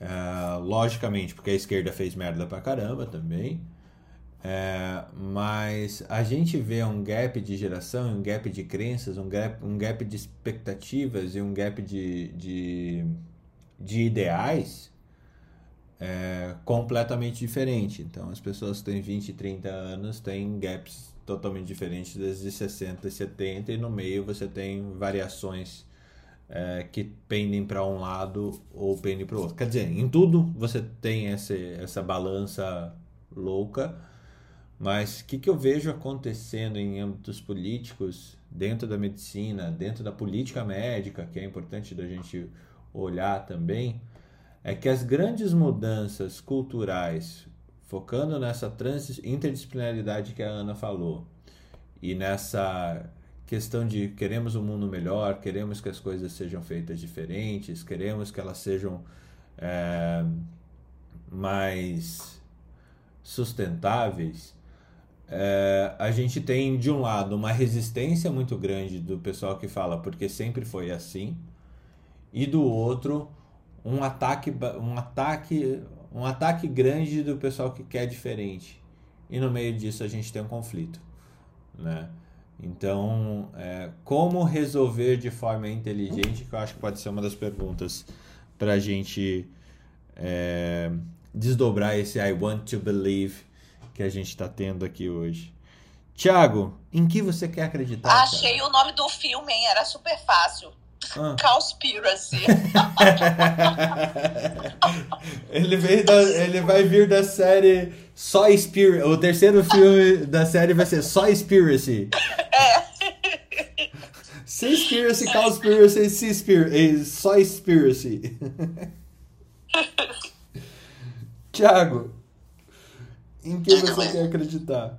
[SPEAKER 3] Ah, logicamente, porque a esquerda fez merda pra caramba também. É, mas a gente vê um gap de geração, um gap de crenças, um gap, um gap de expectativas e um gap de, de, de ideais é, completamente diferente. Então, as pessoas que têm 20, 30 anos têm gaps totalmente diferentes desde 60 e 70, e no meio você tem variações é, que pendem para um lado ou pendem para o outro. Quer dizer, em tudo você tem esse, essa balança louca. Mas o que, que eu vejo acontecendo em âmbitos políticos, dentro da medicina, dentro da política médica, que é importante da gente olhar também, é que as grandes mudanças culturais, focando nessa interdisciplinaridade que a Ana falou, e nessa questão de queremos um mundo melhor, queremos que as coisas sejam feitas diferentes, queremos que elas sejam é, mais sustentáveis, é, a gente tem de um lado uma resistência muito grande do pessoal que fala porque sempre foi assim, e do outro um ataque, um ataque, um ataque grande do pessoal que quer diferente. E no meio disso a gente tem um conflito, né? Então, é, como resolver de forma inteligente, que eu acho que pode ser uma das perguntas para a gente é, desdobrar esse I want to believe que a gente está tendo aqui hoje. Tiago, em que você quer acreditar?
[SPEAKER 6] Achei cara? o nome do filme, hein? Era super fácil. Ah. Conspiracy.
[SPEAKER 3] ele, veio da, ele vai vir da série Só Spirit. O terceiro filme da série vai ser Só Spiracy.
[SPEAKER 6] É.
[SPEAKER 3] Seaspiracy, Conspiracy, Seaspiracy. Só Spiracy. Tiago, em que
[SPEAKER 5] Diga
[SPEAKER 3] você
[SPEAKER 5] bem.
[SPEAKER 3] quer acreditar?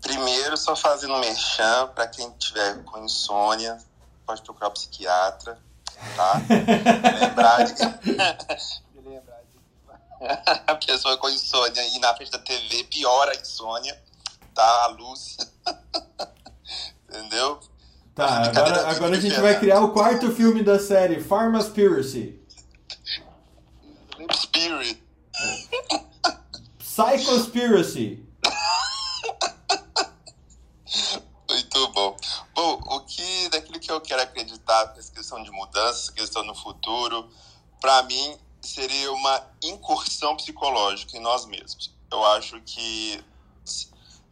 [SPEAKER 5] Primeiro, só fazendo merchan para quem tiver com insônia, pode procurar o psiquiatra, tá? lembrar de lembrar de a pessoa com insônia ir na frente da TV piora a insônia, tá? A luz. Entendeu?
[SPEAKER 3] Tá, agora, agora a gente vai criar o quarto filme da série, Pharmaspiracy.
[SPEAKER 5] Spirit.
[SPEAKER 3] Psychospiracy.
[SPEAKER 5] Muito bom. Bom, o que eu quero acreditar com essa questão de mudança, questão no futuro, para mim seria uma incursão psicológica em nós mesmos. Eu acho que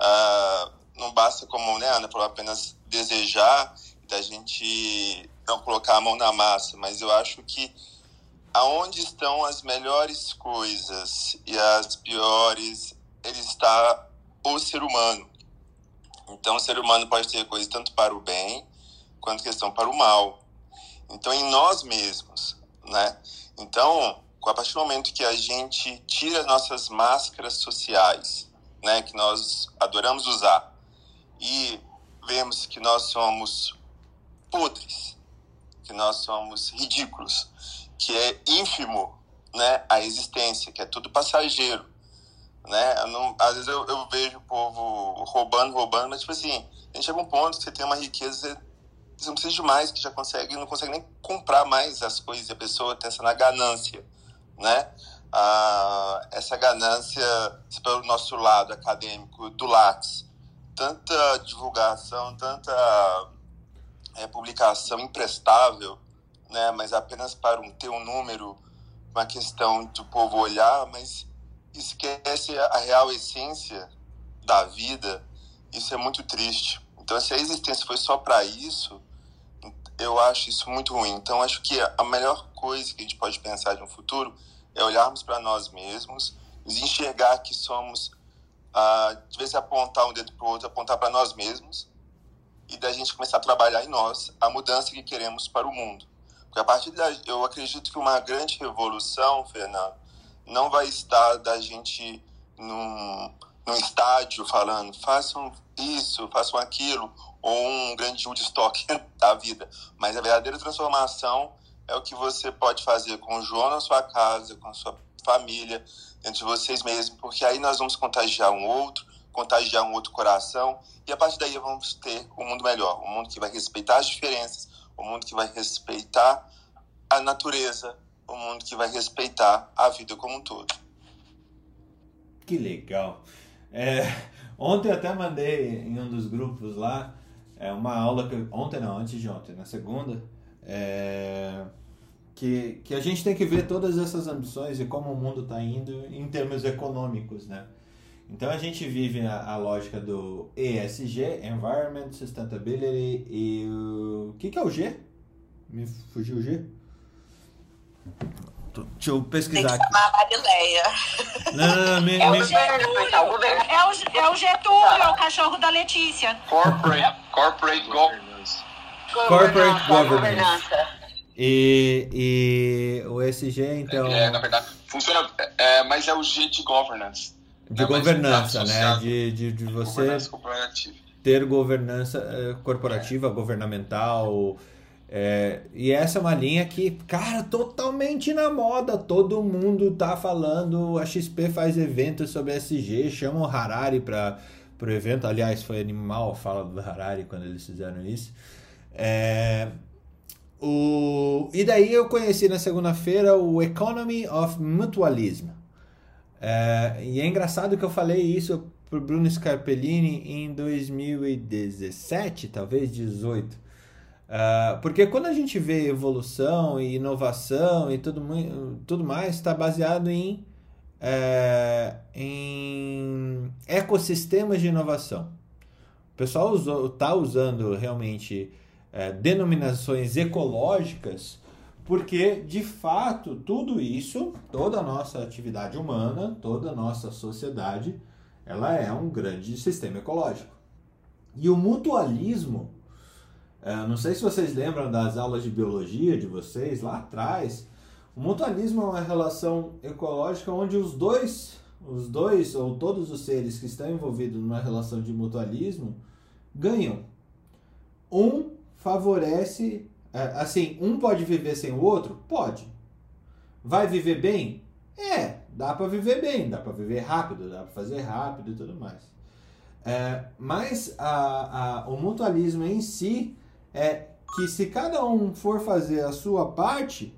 [SPEAKER 5] uh, não basta, como né, Ana falou, apenas desejar da gente não colocar a mão na massa, mas eu acho que aonde estão as melhores coisas e as piores, ele está o ser humano. Então, o ser humano pode ter coisas tanto para o bem quanto questão para o mal. Então, em nós mesmos, né? Então, a partir do momento que a gente tira nossas máscaras sociais, né, que nós adoramos usar, e vemos que nós somos podres, que nós somos ridículos, que é ínfimo, né, a existência, que é tudo passageiro, né? Não, às vezes eu, eu, vejo o povo roubando, roubando, mas tipo assim, a gente chega um ponto que você tem uma riqueza, você não precisa de mais, que já consegue, não consegue nem comprar mais as coisas, e a pessoa tem essa ganância, né? Ah, essa ganância pelo nosso lado acadêmico do Lattes, tanta divulgação, tanta é, publicação imprestável, né? Mas apenas para um, ter um número, uma questão do povo olhar, mas esquece a real essência da vida. Isso é muito triste. Então, se a existência foi só para isso, eu acho isso muito ruim. Então, acho que a melhor coisa que a gente pode pensar de um futuro é olharmos para nós mesmos, enxergar que somos, de vez em apontar um dedo para o outro, apontar para nós mesmos e da gente começar a trabalhar em nós a mudança que queremos para o mundo. Porque a partir da, eu acredito que uma grande revolução, Fernando, não vai estar da gente num, num estádio falando façam isso, façam aquilo, ou um grande Woodstock da vida. Mas a verdadeira transformação é o que você pode fazer com o João na sua casa, com a sua família, dentro de vocês mesmos, porque aí nós vamos contagiar um outro, contagiar um outro coração, e a partir daí vamos ter um mundo melhor, um mundo que vai respeitar as diferenças, um mundo que vai respeitar a natureza, um mundo que vai respeitar a vida como um todo.
[SPEAKER 3] Que legal. É, ontem eu até mandei em um dos grupos lá é, uma aula que ontem não, antes de ontem, na segunda, é, que, que a gente tem que ver todas essas ambições e como o mundo está indo em termos econômicos, né? Então a gente vive a, a lógica do ESG, Environment, Sustainability, e o que, que é o G? Me fugiu o G? Deixa eu pesquisar
[SPEAKER 6] aqui. a Marileia.
[SPEAKER 3] Não, não, não, me,
[SPEAKER 2] é,
[SPEAKER 3] me...
[SPEAKER 2] O Getúlio, é, o, é o Getúlio, é o cachorro da Letícia.
[SPEAKER 7] Corporate, corporate governance.
[SPEAKER 3] Corporate governance. E, e o SG, então.
[SPEAKER 7] É, na verdade, funciona. É, mas é o G de governance.
[SPEAKER 3] De
[SPEAKER 7] é,
[SPEAKER 3] governança, né? De, de, de você ter governança eh, corporativa, é. governamental. É, e essa é uma linha que, cara, totalmente na moda. Todo mundo tá falando. A XP faz eventos sobre SG, chama o Harari para o evento. Aliás, foi animal a fala do Harari quando eles fizeram isso. É, o, e daí eu conheci na segunda-feira o Economy of Mutualism. É, e é engraçado que eu falei isso pro Bruno Scarpellini em 2017, talvez 18. Uh, porque quando a gente vê evolução e inovação e tudo, tudo mais, está baseado em, é, em ecossistemas de inovação. O pessoal está usando realmente é, denominações ecológicas, porque de fato tudo isso, toda a nossa atividade humana, toda a nossa sociedade, ela é um grande sistema ecológico. E o mutualismo, é, não sei se vocês lembram das aulas de biologia de vocês lá atrás, o mutualismo é uma relação ecológica onde os dois, os dois ou todos os seres que estão envolvidos numa relação de mutualismo ganham. Um favorece. É, assim, um pode viver sem o outro? Pode. Vai viver bem? É, dá para viver bem, dá para viver rápido, dá para fazer rápido e tudo mais. É, mas a, a, o mutualismo em si é que se cada um for fazer a sua parte,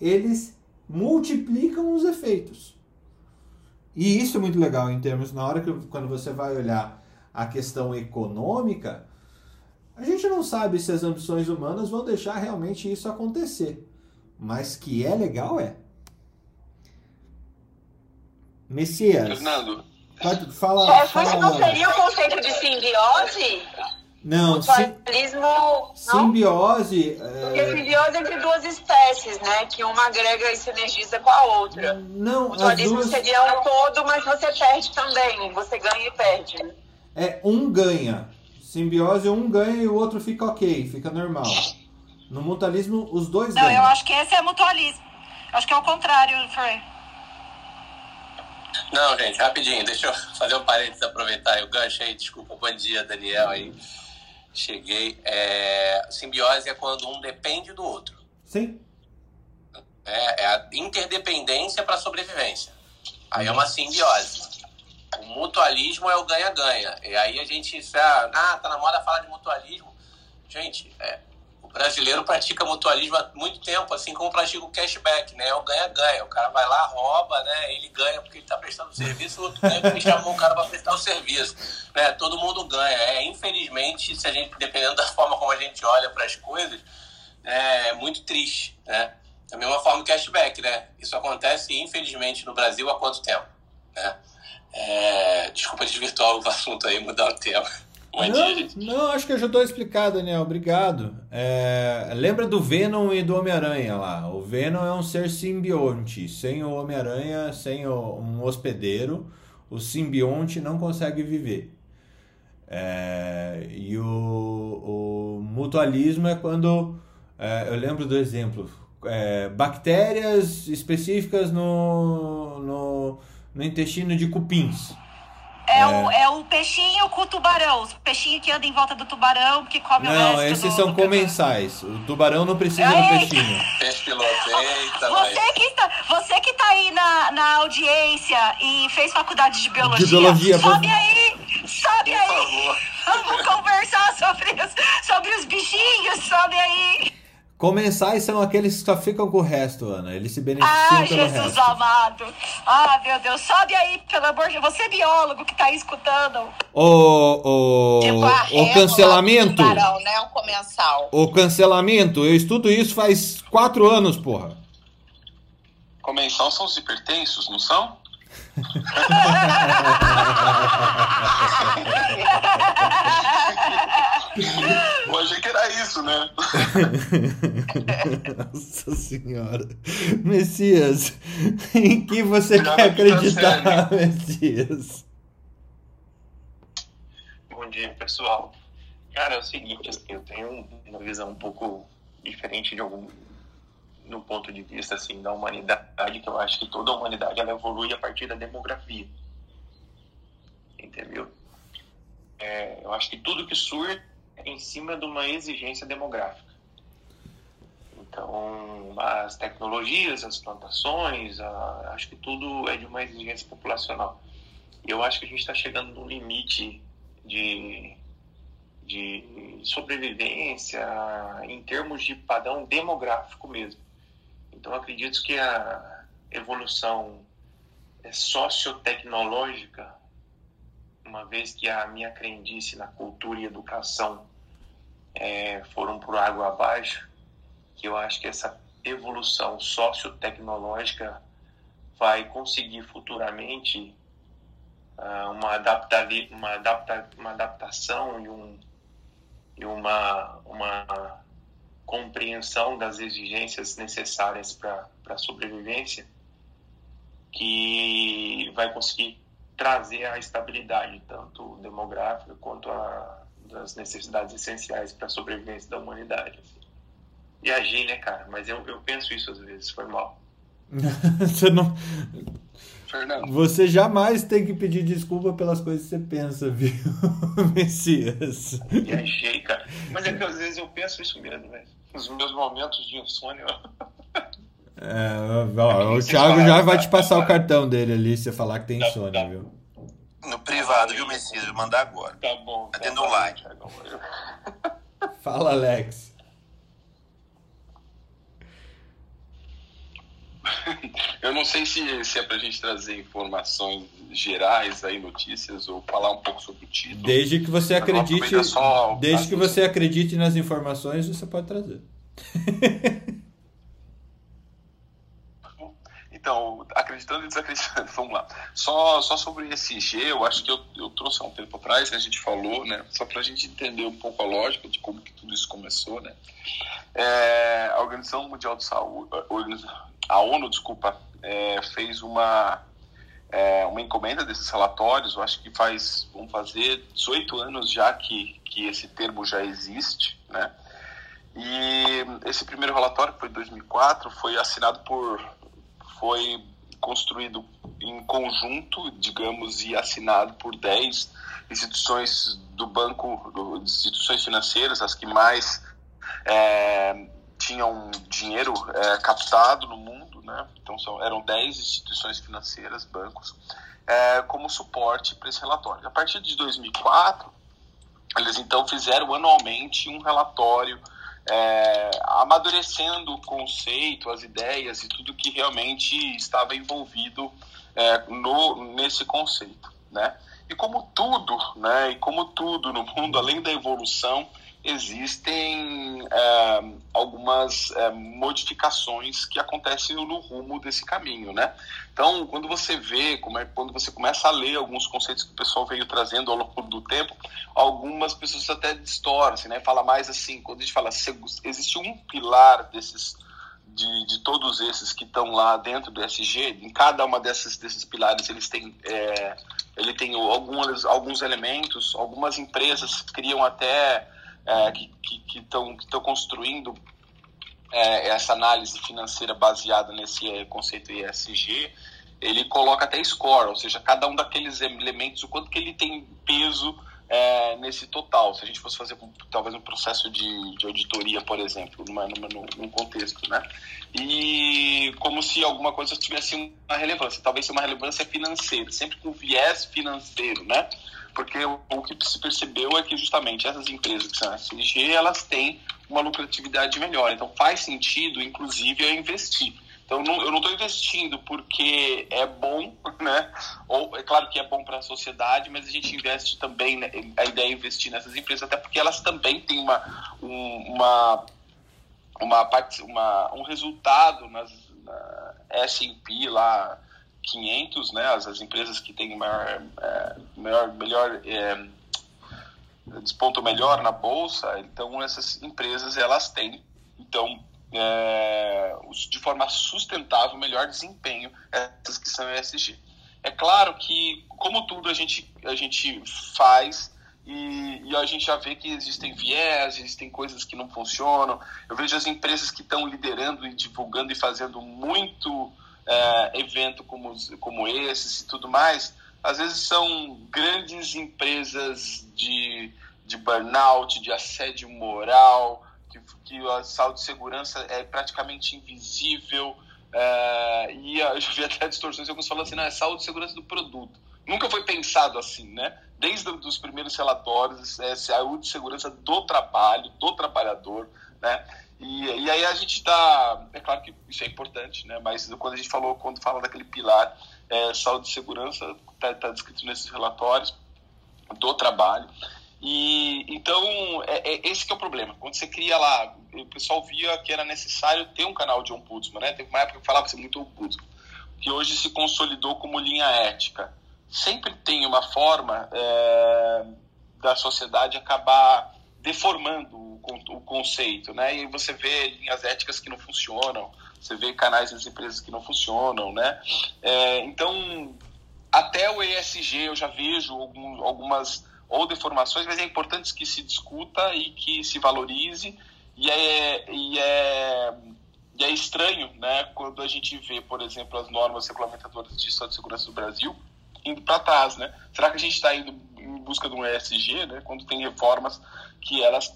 [SPEAKER 3] eles multiplicam os efeitos. E isso é muito legal em termos, na hora que quando você vai olhar a questão econômica, a gente não sabe se as ambições humanas vão deixar realmente isso acontecer. Mas que é legal, é. Messias.
[SPEAKER 7] Fernando,
[SPEAKER 3] Pode, fala,
[SPEAKER 8] Chefe,
[SPEAKER 3] fala,
[SPEAKER 8] não seria o conceito de simbiose?
[SPEAKER 3] Não,
[SPEAKER 8] Mutualismo, não?
[SPEAKER 3] simbiose.
[SPEAKER 8] Porque
[SPEAKER 3] é,
[SPEAKER 8] simbiose é entre duas espécies, né? Que uma agrega e sinergiza com a outra.
[SPEAKER 3] não,
[SPEAKER 8] Mutualismo
[SPEAKER 3] duas.
[SPEAKER 8] seria um todo, mas você perde também. Você ganha e perde.
[SPEAKER 3] É, um ganha. Simbiose, um ganha e o outro fica ok, fica normal. No mutualismo, os dois
[SPEAKER 2] Não,
[SPEAKER 3] ganham.
[SPEAKER 2] eu acho que esse é mutualismo. Acho que é o contrário, Frei.
[SPEAKER 9] Não, gente, rapidinho, deixa eu fazer um parênteses, aproveitar aí o gancho aí. Desculpa, bom dia, Daniel aí. Cheguei. É, simbiose é quando um depende do outro.
[SPEAKER 3] Sim.
[SPEAKER 9] É, é a interdependência para sobrevivência. Aí é uma simbiose. O mutualismo é o ganha-ganha. E aí a gente, ah, ah, tá na moda falar de mutualismo. Gente, é, o brasileiro pratica mutualismo há muito tempo, assim como pratica o cashback, né? É o ganha-ganha. O cara vai lá, rouba, né? Ele ganha porque ele tá prestando serviço, o outro ganha porque chamou o cara para prestar o serviço. Né? Todo mundo ganha. É, infelizmente, se a gente, dependendo da forma como a gente olha para as coisas, é muito triste, né? Da mesma forma que cashback, né? Isso acontece, infelizmente, no Brasil há quanto tempo? Né? É, desculpa desvirtuar o assunto aí, mudar o tema.
[SPEAKER 3] Não, não, acho que ajudou a explicar, Daniel. Obrigado. É, lembra do Venom e do Homem-Aranha lá. O Venom é um ser simbionte. Sem o Homem-Aranha, sem o- um hospedeiro, o simbionte não consegue viver. É, e o, o mutualismo é quando. é, eu lembro do exemplo. é, bactérias específicas no, no, no intestino de cupins.
[SPEAKER 2] É, O, é o peixinho com o tubarão. Os peixinhos que andam em volta do tubarão, que come o
[SPEAKER 3] Não, esses
[SPEAKER 2] do-
[SPEAKER 3] são
[SPEAKER 2] do-
[SPEAKER 3] comensais. O tubarão não precisa do peixinho.
[SPEAKER 9] Peixe piloto, eita, vai.
[SPEAKER 2] Você que, tá, você que tá aí na, na audiência e fez faculdade de biologia,
[SPEAKER 3] De biologia,
[SPEAKER 2] sobe
[SPEAKER 3] por-
[SPEAKER 2] aí, sobe
[SPEAKER 9] Por
[SPEAKER 2] aí.
[SPEAKER 9] favor.
[SPEAKER 2] Vamos conversar sobre os, sobre os bichinhos, sobe aí.
[SPEAKER 3] Comensais são aqueles que só ficam com o resto, Ana. Eles se beneficiam
[SPEAKER 2] Ah,
[SPEAKER 3] pelo
[SPEAKER 2] Jesus
[SPEAKER 3] resto.
[SPEAKER 2] amado. Ah, meu Deus, sobe aí, pelo amor de Deus. Você é biólogo que tá aí escutando.
[SPEAKER 3] O, o,
[SPEAKER 6] Tipo
[SPEAKER 3] o cancelamento.
[SPEAKER 6] do tubarão, né? O comensal.
[SPEAKER 3] O cancelamento. Eu estudo isso faz quatro anos, porra.
[SPEAKER 7] Comensal são os hipertensos, não são? Eu achei que era isso, né?
[SPEAKER 3] Nossa senhora. Messias, em que você quer
[SPEAKER 7] que tá
[SPEAKER 3] acreditar, Messias?
[SPEAKER 4] Bom dia, pessoal. Cara, é o seguinte, assim, eu tenho uma visão um pouco diferente de algum no ponto de vista assim da humanidade, que eu acho que toda a humanidade ela evolui a partir da demografia. Entendeu? É, eu acho que tudo que surge em cima de uma exigência demográfica. Então, as tecnologias, as plantações, a- acho que tudo é de uma exigência populacional. E eu acho que a gente está chegando num limite de, de sobrevivência em termos de padrão demográfico mesmo. Então, acredito que a evolução é sociotecnológica, uma vez que a minha crendice na cultura e educação eh, foram por água abaixo, que eu acho que essa evolução sociotecnológica vai conseguir futuramente ah, uma, adapta, uma, adapta, uma adaptação e, um, e uma, uma compreensão das exigências necessárias para a sobrevivência que vai conseguir trazer a estabilidade, tanto demográfica quanto a das necessidades essenciais para a sobrevivência da humanidade. assim. Viajei, né, cara? Mas eu, eu penso isso às vezes, foi mal.
[SPEAKER 3] Você, não,
[SPEAKER 7] Fernando,
[SPEAKER 3] você jamais tem que pedir desculpa pelas coisas que você pensa, viu, Messias?
[SPEAKER 4] Viajei, cara. Mas é que às vezes eu penso isso mesmo, velho.
[SPEAKER 7] os meus momentos de insônia.
[SPEAKER 3] É, ó, o Thiago já vai te passar o cartão dele ali se você falar que tem insônia, viu?
[SPEAKER 5] No privado, viu, Messias? Vou mandar agora.
[SPEAKER 4] Tá bom.
[SPEAKER 5] Tá like.
[SPEAKER 4] Thiagão.
[SPEAKER 3] Fala, Alex.
[SPEAKER 7] Eu não sei se, se é pra gente trazer informações gerais aí, notícias, ou falar um pouco sobre o título.
[SPEAKER 3] Desde que você acredite, desde que você acredite nas informações, você pode trazer.
[SPEAKER 7] Então, acreditando e desacreditando, vamos lá. Só, só sobre esse G, eu acho que eu, eu trouxe há um tempo atrás, que a gente falou, né? Só para a gente entender um pouco a lógica de como que tudo isso começou, né? É, a Organização Mundial de Saúde, a ONU, desculpa, é, fez uma, é, uma encomenda desses relatórios, eu acho que faz, vão fazer 18 anos já que, que esse termo já existe, né? E esse primeiro relatório, que foi em 2004, foi assinado por foi construído em conjunto, digamos, e assinado por 10 instituições do banco, instituições financeiras, as que mais é, tinham dinheiro é, captado no mundo, né? Então são, eram 10 instituições financeiras, bancos, é, como suporte para esse relatório. A partir de 2004, eles então fizeram anualmente um relatório é, amadurecendo o conceito, as ideias e tudo que realmente estava envolvido é, no, nesse conceito, né? E como tudo, né? E como tudo no mundo, além da evolução, existem é, algumas é, modificações que acontecem no rumo desse caminho, né? Então, quando você vê, é, quando você começa a ler alguns conceitos que o pessoal veio trazendo ao longo do tempo, algumas pessoas até distorcem, né? Fala mais assim, quando a gente fala, existe um pilar desses de, de, todos esses que estão lá dentro do SG, em cada uma desses, desses pilares eles têm, é, ele tem alguns, alguns elementos, algumas empresas criam até é, que estão que que construindo é, essa análise financeira baseada nesse é, conceito ESG, ele coloca até score, ou seja, cada um daqueles elementos, o quanto que ele tem peso é, nesse total. Se a gente fosse fazer talvez um processo de, de auditoria, por exemplo, numa, numa, num contexto, né? E como se alguma coisa tivesse uma relevância, talvez uma relevância financeira, sempre com viés financeiro, né? Porque o, que se percebeu é que justamente essas empresas que são SG, elas têm uma lucratividade melhor. Então faz sentido, inclusive, eu investir. Então não, eu não estou investindo porque é bom, né? Ou é claro que é bom para a sociedade, mas a gente investe também. Né? A ideia é investir nessas empresas, até porque elas também têm uma, um, uma, uma, uma, um resultado nas na S&P lá 500, né, as, as empresas que têm maior, é, maior melhor é, desponto melhor na bolsa, então essas empresas elas têm então é, de forma sustentável melhor desempenho essas que são ESG. É claro que como tudo a gente a gente faz e, e, a gente já vê que existem viés, existem coisas que não funcionam. Eu vejo as empresas que estão liderando e divulgando e fazendo muito é, evento como, como esses e tudo mais, às vezes são grandes empresas de, de burnout, de assédio moral, que, que a saúde e segurança é praticamente invisível. É, e eu vi até distorções, alguns falam assim, não, é saúde e segurança do produto. Nunca foi pensado assim, né? Desde os primeiros relatórios, é saúde e segurança do trabalho, do trabalhador, né? E, e aí a gente está, é claro que isso é importante, né? Mas quando a gente falou, quando fala daquele pilar é, saúde e segurança, está tá descrito nesses relatórios do trabalho. E então é, é, esse que é o problema. Quando você cria lá, o pessoal via que era necessário ter um canal de ombudsman, né? Teve uma época que falava-se muito ombudsman, que hoje se consolidou como linha ética. Sempre tem uma forma é, da sociedade acabar deformando o conceito, né? E você vê linhas éticas que não funcionam, você vê canais das empresas que não funcionam, né? É, então, até o ESG eu já vejo algum, algumas ou deformações, mas é importante que se discuta e que se valorize e é, e é, e é estranho, né? Quando a gente vê, por exemplo, as normas regulamentadoras de saúde e segurança do Brasil indo para trás, né? Será que a gente está indo em busca de um ESG, né? Quando tem reformas que elas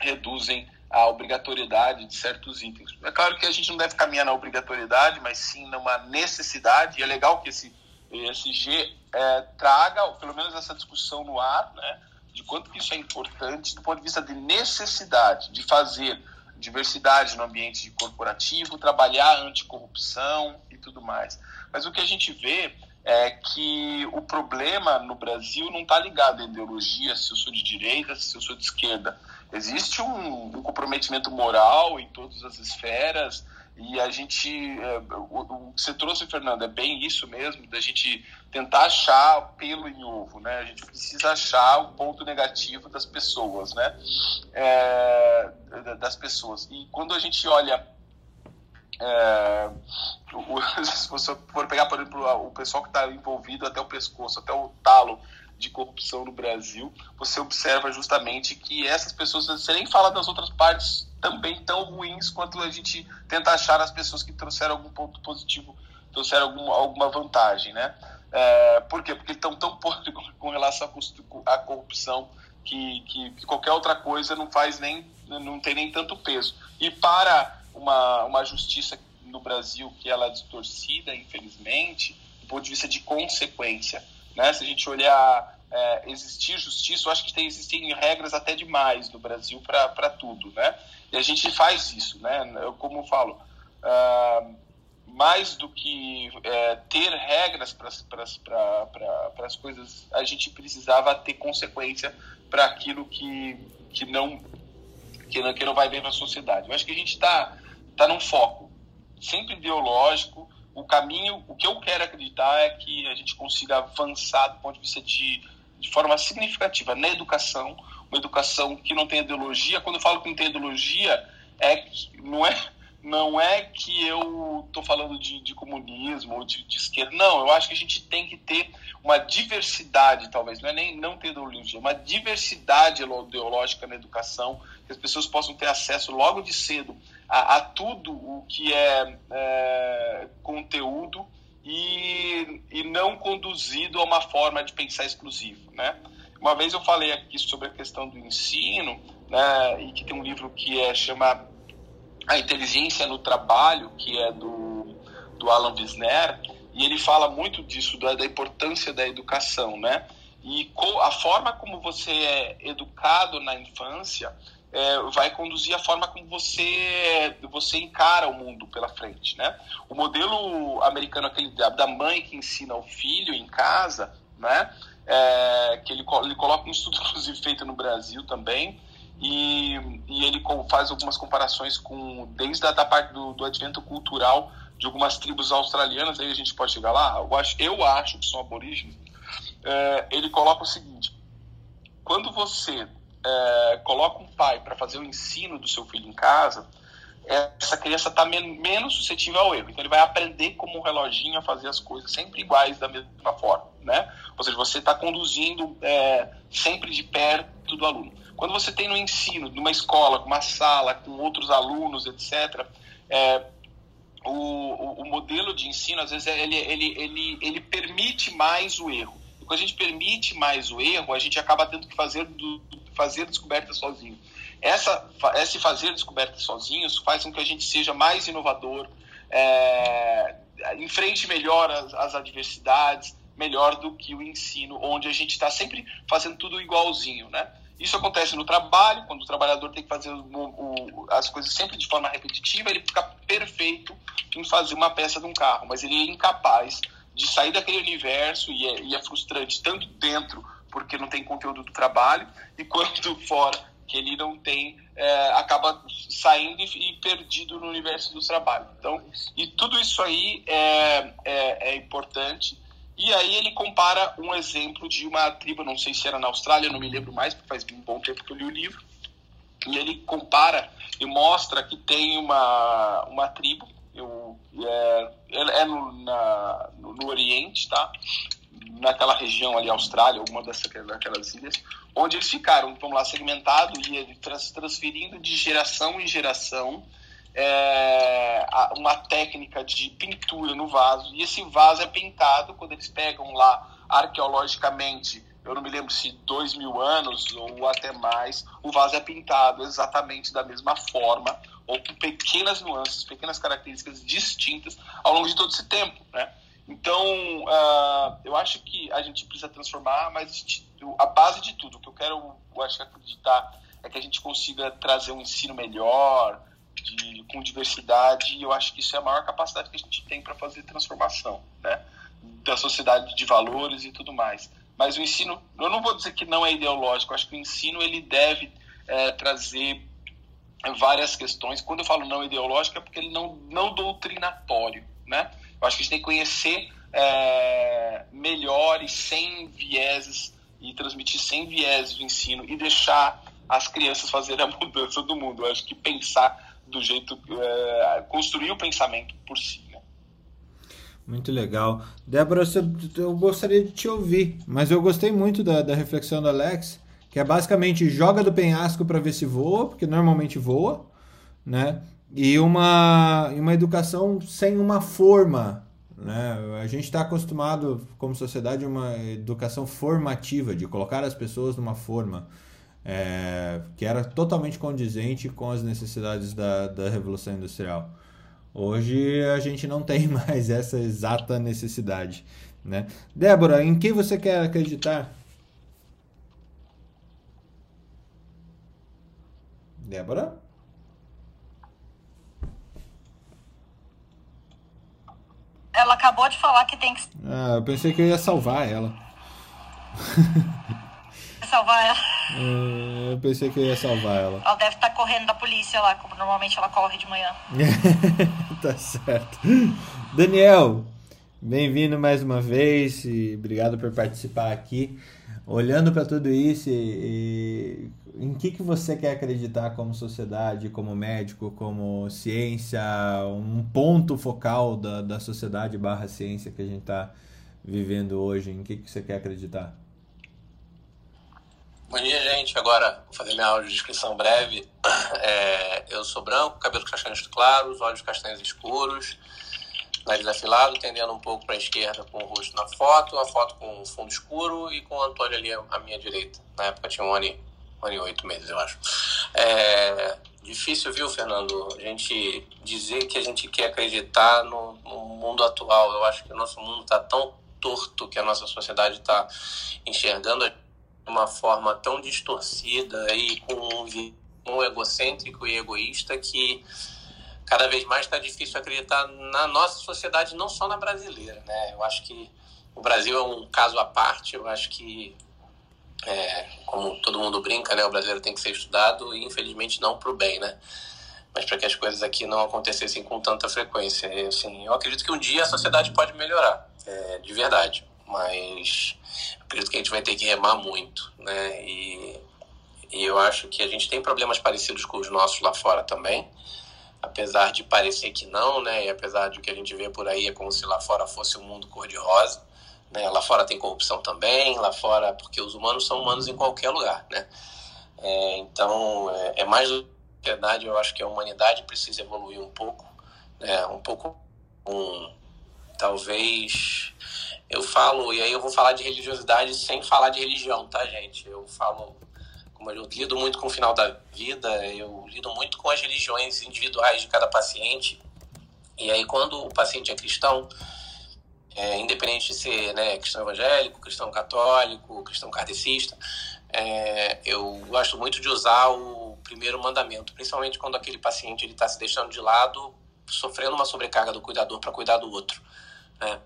[SPEAKER 7] reduzem a obrigatoriedade de certos itens. É claro que a gente não deve caminhar na obrigatoriedade, mas sim numa necessidade, e é legal que esse ESG é, traga, pelo menos essa discussão no ar, né? de quanto que isso é importante do ponto de vista de necessidade de fazer diversidade no ambiente corporativo, trabalhar anticorrupção e tudo mais. Mas o que a gente vê é que o problema no Brasil não está ligado à ideologia, se eu sou de direita, se eu sou de esquerda. Existe um, um comprometimento moral em todas as esferas e a gente, é, o, o, que você trouxe, Fernando, é bem isso mesmo, da gente tentar achar pelo em ovo, né? A gente precisa achar o ponto negativo das pessoas, né? É, das pessoas. E quando a gente olha é, se você for pegar, por exemplo, o pessoal que está envolvido até o pescoço, até o talo de corrupção no Brasil, você observa justamente que essas pessoas, você nem fala das outras partes também tão ruins quanto a gente tenta achar as pessoas que trouxeram algum ponto positivo, trouxeram algum, alguma vantagem, né? É, por quê? Porque estão tão podres com relação à corrupção que, que, que, qualquer outra coisa não faz nem, não tem nem tanto peso. E para uma, uma justiça no Brasil que ela é distorcida, infelizmente, do ponto de vista de consequência, né? Se a gente olhar é, existir justiça, eu acho que tem, existem regras até demais no Brasil para tudo, né? E a gente faz isso, né? Eu, como eu falo, uh, mais do que é, ter regras para as coisas, a gente precisava ter consequência para aquilo que, que, não, que, não, que não vai bem para a sociedade. Eu acho que a gente está tá num foco sempre ideológico. O caminho, o que eu quero acreditar é que a gente consiga avançar do ponto de vista de, de forma significativa na educação, uma educação que não tem ideologia. Quando eu falo que não tem ideologia, é que não é não é que eu estou falando de, de, comunismo ou de, de, esquerda. Não, eu acho que a gente tem que ter uma diversidade, talvez, não é nem não ter ideologia, uma diversidade ideológica na educação, que as pessoas possam ter acesso logo de cedo a, a tudo o que é, é conteúdo e, e não conduzido a uma forma de pensar exclusivo, né? Uma vez eu falei aqui sobre a questão do ensino, né, e que tem um livro que é chama A Inteligência no Trabalho, que é do, do Alan Wisner, e ele fala muito disso, da, da importância da educação, né? E a forma como você é educado na infância é, vai conduzir a forma como você você encara o mundo pela frente, né? O modelo americano aquele da mãe que ensina o filho em casa, né? É, que ele, ele coloca um estudo inclusive feito no Brasil também e, e ele faz algumas comparações com desde a da parte do, do advento cultural de algumas tribos australianas aí a gente pode chegar lá eu acho eu acho que são aborígenes é, ele coloca o seguinte quando você é, coloca um pai para fazer o ensino do seu filho em casa, essa criança está men menos suscetível ao erro. Então ele vai aprender como um reloginho a fazer as coisas sempre iguais da mesma forma, né? Ou seja, você está conduzindo é, sempre de perto do aluno. Quando você tem no ensino, numa escola, com uma sala, com outros alunos, etc., é, o, o, o, modelo de ensino, às vezes, ele, ele, ele, ele permite mais o erro. Quando a gente permite mais o erro, a gente acaba tendo que fazer do, fazer descobertas sozinho. Essa, esse fazer descobertas sozinhos faz com que a gente seja mais inovador, é, enfrente melhor as, as adversidades, melhor do que o ensino, onde a gente está sempre fazendo tudo igualzinho, né? Isso acontece no trabalho, quando o trabalhador tem que fazer o, o, as coisas sempre de forma repetitiva, ele fica perfeito em fazer uma peça de um carro, mas ele é incapaz de sair daquele universo e é, e é frustrante tanto dentro porque não tem conteúdo do trabalho, e quanto fora, que ele não tem, é, acaba saindo e, e, perdido no universo do trabalho. Então, e tudo isso aí é, é, é, importante. E aí ele compara um exemplo de uma tribo, não sei se era na Austrália, não me lembro mais, porque faz um bom tempo que eu li o livro. E ele compara e mostra que tem uma, uma tribo, é, é no, na, no, no Oriente, tá? naquela região ali, Austrália, alguma dessas, daquelas ilhas, onde eles ficaram, vamos lá, segmentado e transferindo de geração em geração é, uma técnica de pintura no vaso. E esse vaso é pintado quando eles pegam lá arqueologicamente, eu não me lembro se dois mil anos ou até mais, o vaso é pintado exatamente da mesma forma ou com pequenas nuances, pequenas características distintas ao longo de todo esse tempo, né? Então, uh, eu acho que a gente precisa transformar, mas a base de tudo, o que eu quero, eu acho acreditar, é que a gente consiga trazer um ensino melhor, de, com diversidade, e eu acho que isso é a maior capacidade que a gente tem para fazer transformação, né? Da sociedade de valores e tudo mais. Mas o ensino, eu não vou dizer que não é ideológico, acho que o ensino ele deve é, trazer várias questões. Quando eu falo não ideológico, é porque ele não, não doutrinatório, né? Eu acho que a gente tem que conhecer é, melhor e sem vieses e transmitir sem vieses o ensino e deixar as crianças fazerem a mudança do mundo. Eu acho que pensar do jeito é, construir o pensamento por si.
[SPEAKER 3] Muito legal. Débora, eu gostaria de te ouvir, mas eu gostei muito da, da reflexão do Alex, que é basicamente joga do penhasco para ver se voa, porque normalmente voa, né? E uma, uma educação sem uma forma. Né? A gente está acostumado, como sociedade, uma educação formativa, de colocar as pessoas numa forma é, que era totalmente condizente com as necessidades da, da Revolução Industrial. Hoje a gente não tem mais essa exata necessidade. Né? Débora, em que você quer acreditar? Débora?
[SPEAKER 2] Ela acabou de falar que tem que.
[SPEAKER 3] Ah, eu pensei que eu ia salvar ela.
[SPEAKER 2] salvar ela.
[SPEAKER 3] É, eu pensei que eu ia salvar ela.
[SPEAKER 2] Ela deve estar tá correndo da polícia lá, como normalmente ela corre de manhã.
[SPEAKER 3] tá certo. Daniel, bem-vindo mais uma vez e obrigado por participar aqui. Olhando para tudo isso, e, e, em que, que você quer acreditar como sociedade, como médico, como ciência, um ponto focal da, da sociedade barra ciência que a gente está vivendo hoje? Em que, que você quer acreditar?
[SPEAKER 9] Bom dia, gente. Agora vou fazer minha aula de descrição breve. É, eu sou branco, cabelos castanhos claros, olhos castanhos escuros, nariz afilado, tendendo um pouco para a esquerda com o rosto na foto, a foto com fundo escuro e com o Antônio ali à minha direita. Na época tinha um ano e, um ano e oito meses, eu acho. É, difícil, viu, Fernando? A gente dizer que a gente quer acreditar no, no mundo atual. Eu acho que o nosso mundo está tão torto que a nossa sociedade está enxergando uma forma tão distorcida e com um egocêntrico e egoísta que cada vez mais está difícil acreditar na nossa sociedade, não só na brasileira, né? Eu acho que o Brasil é um caso à parte. Eu acho que, é, como todo mundo brinca, né? O brasileiro tem que ser estudado e, infelizmente, não para o bem, né? Mas para que as coisas aqui não acontecessem com tanta frequência. E, assim, eu acredito que um dia a sociedade pode melhorar, é, de verdade. Mas acredito que a gente vai ter que remar muito, né? E, e eu acho que a gente tem problemas parecidos com os nossos lá fora também, apesar de parecer que não, né? E apesar de o que a gente vê por aí é como se lá fora fosse um mundo cor-de-rosa, né? Lá fora tem corrupção também, lá fora porque os humanos são humanos em qualquer lugar, né? É, então é, é mais verdade, eu acho que a humanidade precisa evoluir um pouco, né? Um pouco um talvez eu falo, e aí eu vou falar de religiosidade sem falar de religião, tá, gente? Eu falo, como eu lido muito com o final da vida, eu lido muito com as religiões individuais de cada paciente. E aí, quando o paciente é cristão, é, independente de ser né, cristão evangélico, cristão católico, cristão kardecista, é, eu gosto muito de usar o primeiro mandamento, principalmente quando aquele paciente está se deixando de lado, sofrendo uma sobrecarga do cuidador para cuidar do outro. Né?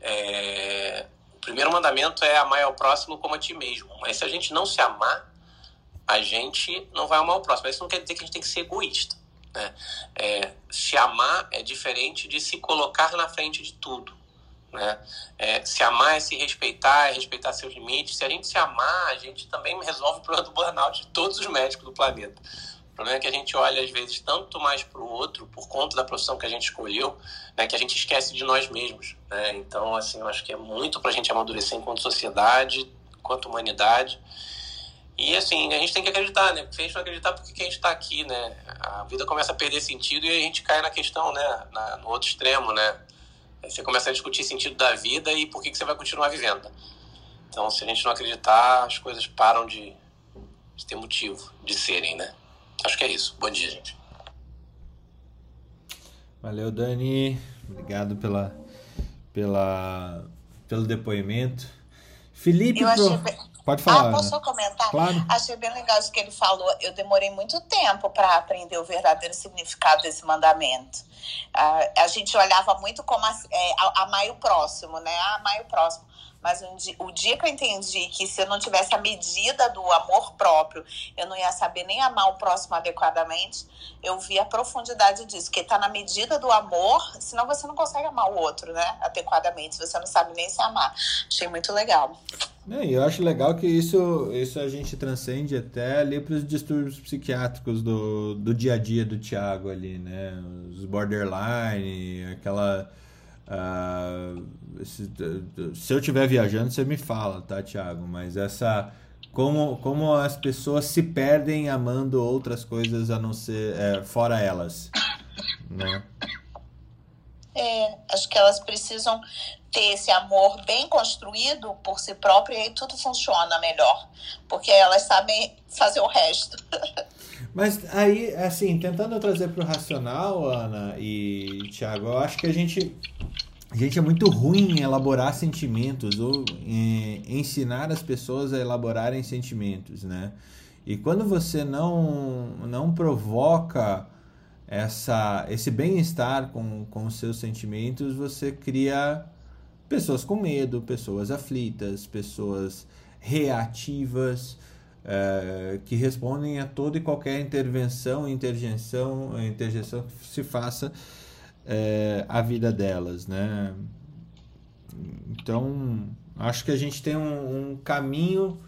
[SPEAKER 9] É, o primeiro mandamento é amar ao próximo como a ti mesmo. Mas se a gente não se amar, a gente não vai amar o próximo. Isso não quer dizer que a gente tem que ser egoísta. Né? É, se amar é diferente de se colocar na frente de tudo. Né? É, se amar é se respeitar, é respeitar seus limites. Se a gente se amar, a gente também resolve o problema do burnout de todos os médicos do planeta problema é que a gente olha, às vezes, tanto mais para o outro, por conta da profissão que a gente escolheu, né, que a gente esquece de nós mesmos. Né? Então, assim, eu acho que é muito para a gente amadurecer enquanto sociedade, enquanto humanidade. E, assim, a gente tem que acreditar, né? Porque a gente não acreditar, por que a gente está aqui, né? A vida começa a perder sentido e a gente cai na questão, né? Na, no outro extremo, né? Aí você começa a discutir sentido da vida e por que, que você vai continuar vivendo. Então, se a gente não acreditar, as coisas param de, de ter motivo de serem, né? Acho que é isso. Bom dia, gente.
[SPEAKER 3] Valeu, Dani. Obrigado pela, pela, pelo depoimento. Felipe, Pro-
[SPEAKER 6] bem-
[SPEAKER 3] pode falar.
[SPEAKER 6] Ah, posso só comentar?
[SPEAKER 3] Claro.
[SPEAKER 6] Achei bem legal isso que ele falou. Eu demorei muito tempo para aprender o verdadeiro significado desse mandamento. Ah, a gente olhava muito como a- é, a- amar o próximo, né? Ah, amar o próximo. Mas um di- o dia que eu entendi que se eu não tivesse a medida do amor próprio, eu não ia saber nem amar o próximo adequadamente, eu vi a profundidade disso, que está na medida do amor, senão você não consegue amar o outro, né? Adequadamente, você não sabe nem se amar. Achei muito legal.
[SPEAKER 3] E eu acho legal que isso, isso a gente transcende até ali para os distúrbios psiquiátricos do, do dia a dia do Thiago ali, né? Os borderline, aquela. Ah, esse- se eu estiver viajando, você me fala, tá, Thiago? Mas essa. Como, como as pessoas se perdem amando outras coisas a não ser. é, fora elas. Né?
[SPEAKER 6] É, acho que elas precisam ter esse amor bem construído por si próprio e aí tudo funciona melhor. Porque elas sabem fazer o resto.
[SPEAKER 3] Mas aí, assim, tentando trazer para o racional, Ana e Thiago, eu acho que a gente, a gente é muito ruim em elaborar sentimentos ou ensinar as pessoas a elaborarem sentimentos, né? E quando você não, não provoca essa, esse bem-estar com, com os seus sentimentos, você cria pessoas com medo, pessoas aflitas, pessoas reativas, eh, que respondem a toda e qualquer intervenção, interjeição, interjeição que se faça eh, à vida delas, né? Então, acho que a gente tem um, um caminho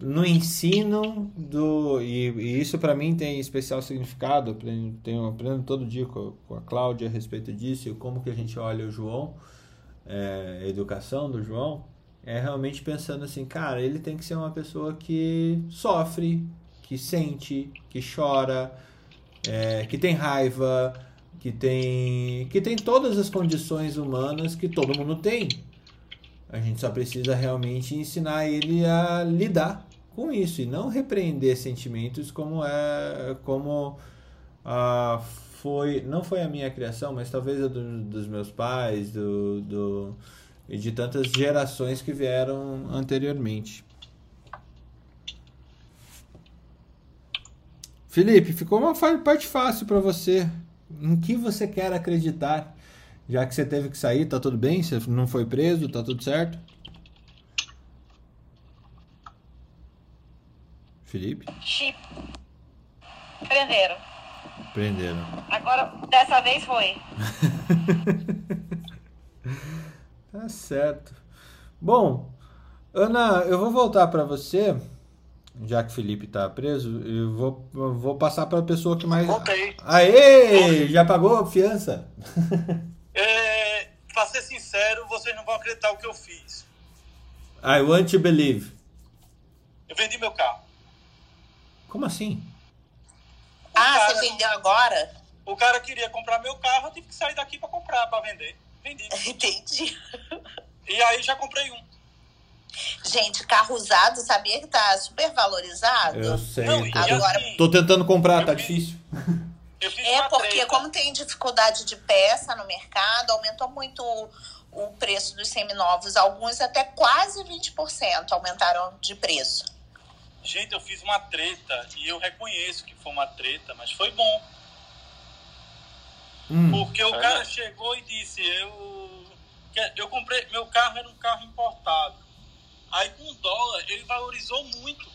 [SPEAKER 3] no ensino do e, e isso para mim tem especial significado aprendo, tenho, aprendo todo dia com, com a Cláudia a respeito disso e como que a gente olha o João é, a educação do João é realmente pensando assim cara ele tem que ser uma pessoa que sofre que sente que chora é, que tem raiva que tem que tem todas as condições humanas que todo mundo tem. A gente só precisa realmente ensinar ele a lidar com isso e não repreender sentimentos como é como ah, foi não foi a minha criação mas talvez a do- dos meus pais do, do e de tantas gerações que vieram anteriormente Felipe ficou uma parte fácil para você em que você quer acreditar já que você teve que sair tá tudo bem você não foi preso tá tudo certo Felipe
[SPEAKER 2] Chip. Prenderam.
[SPEAKER 3] prenderam
[SPEAKER 2] Agora, dessa vez foi.
[SPEAKER 3] Tá certo. Bom, Ana, eu vou voltar para você, já que o Felipe tá preso, eu vou, eu vou passar para a pessoa que mais.
[SPEAKER 1] Voltei.
[SPEAKER 3] Aê! Já pagou a fiança?
[SPEAKER 1] É, pra ser sincero, vocês não vão acreditar o que eu fiz.
[SPEAKER 3] I want to believe.
[SPEAKER 1] Eu vendi meu carro.
[SPEAKER 3] Como assim?
[SPEAKER 6] Ah,
[SPEAKER 1] cara-
[SPEAKER 6] você vendeu agora?
[SPEAKER 1] O cara queria comprar meu carro, eu tive que sair daqui pra comprar, pra vender. Vendi.
[SPEAKER 6] Entendi.
[SPEAKER 1] E aí já comprei um.
[SPEAKER 6] Gente, carro usado, sabia que tá super valorizado?
[SPEAKER 3] Eu sei.
[SPEAKER 1] Não,
[SPEAKER 3] tô,
[SPEAKER 6] agora-
[SPEAKER 1] assim,
[SPEAKER 3] tô tentando comprar, tá difícil.
[SPEAKER 6] É porque
[SPEAKER 1] treta.
[SPEAKER 6] como tem dificuldade de peça no mercado, aumentou muito o, o preço dos seminovos. Alguns até quase 20% aumentaram de preço.
[SPEAKER 1] Gente, eu fiz uma treta e eu reconheço que foi uma treta, mas foi bom.
[SPEAKER 3] Hum,
[SPEAKER 1] Porque o cara chegou e disse, eu, que- eu comprei, meu carro era um carro importado. Aí com o dólar ele valorizou muito.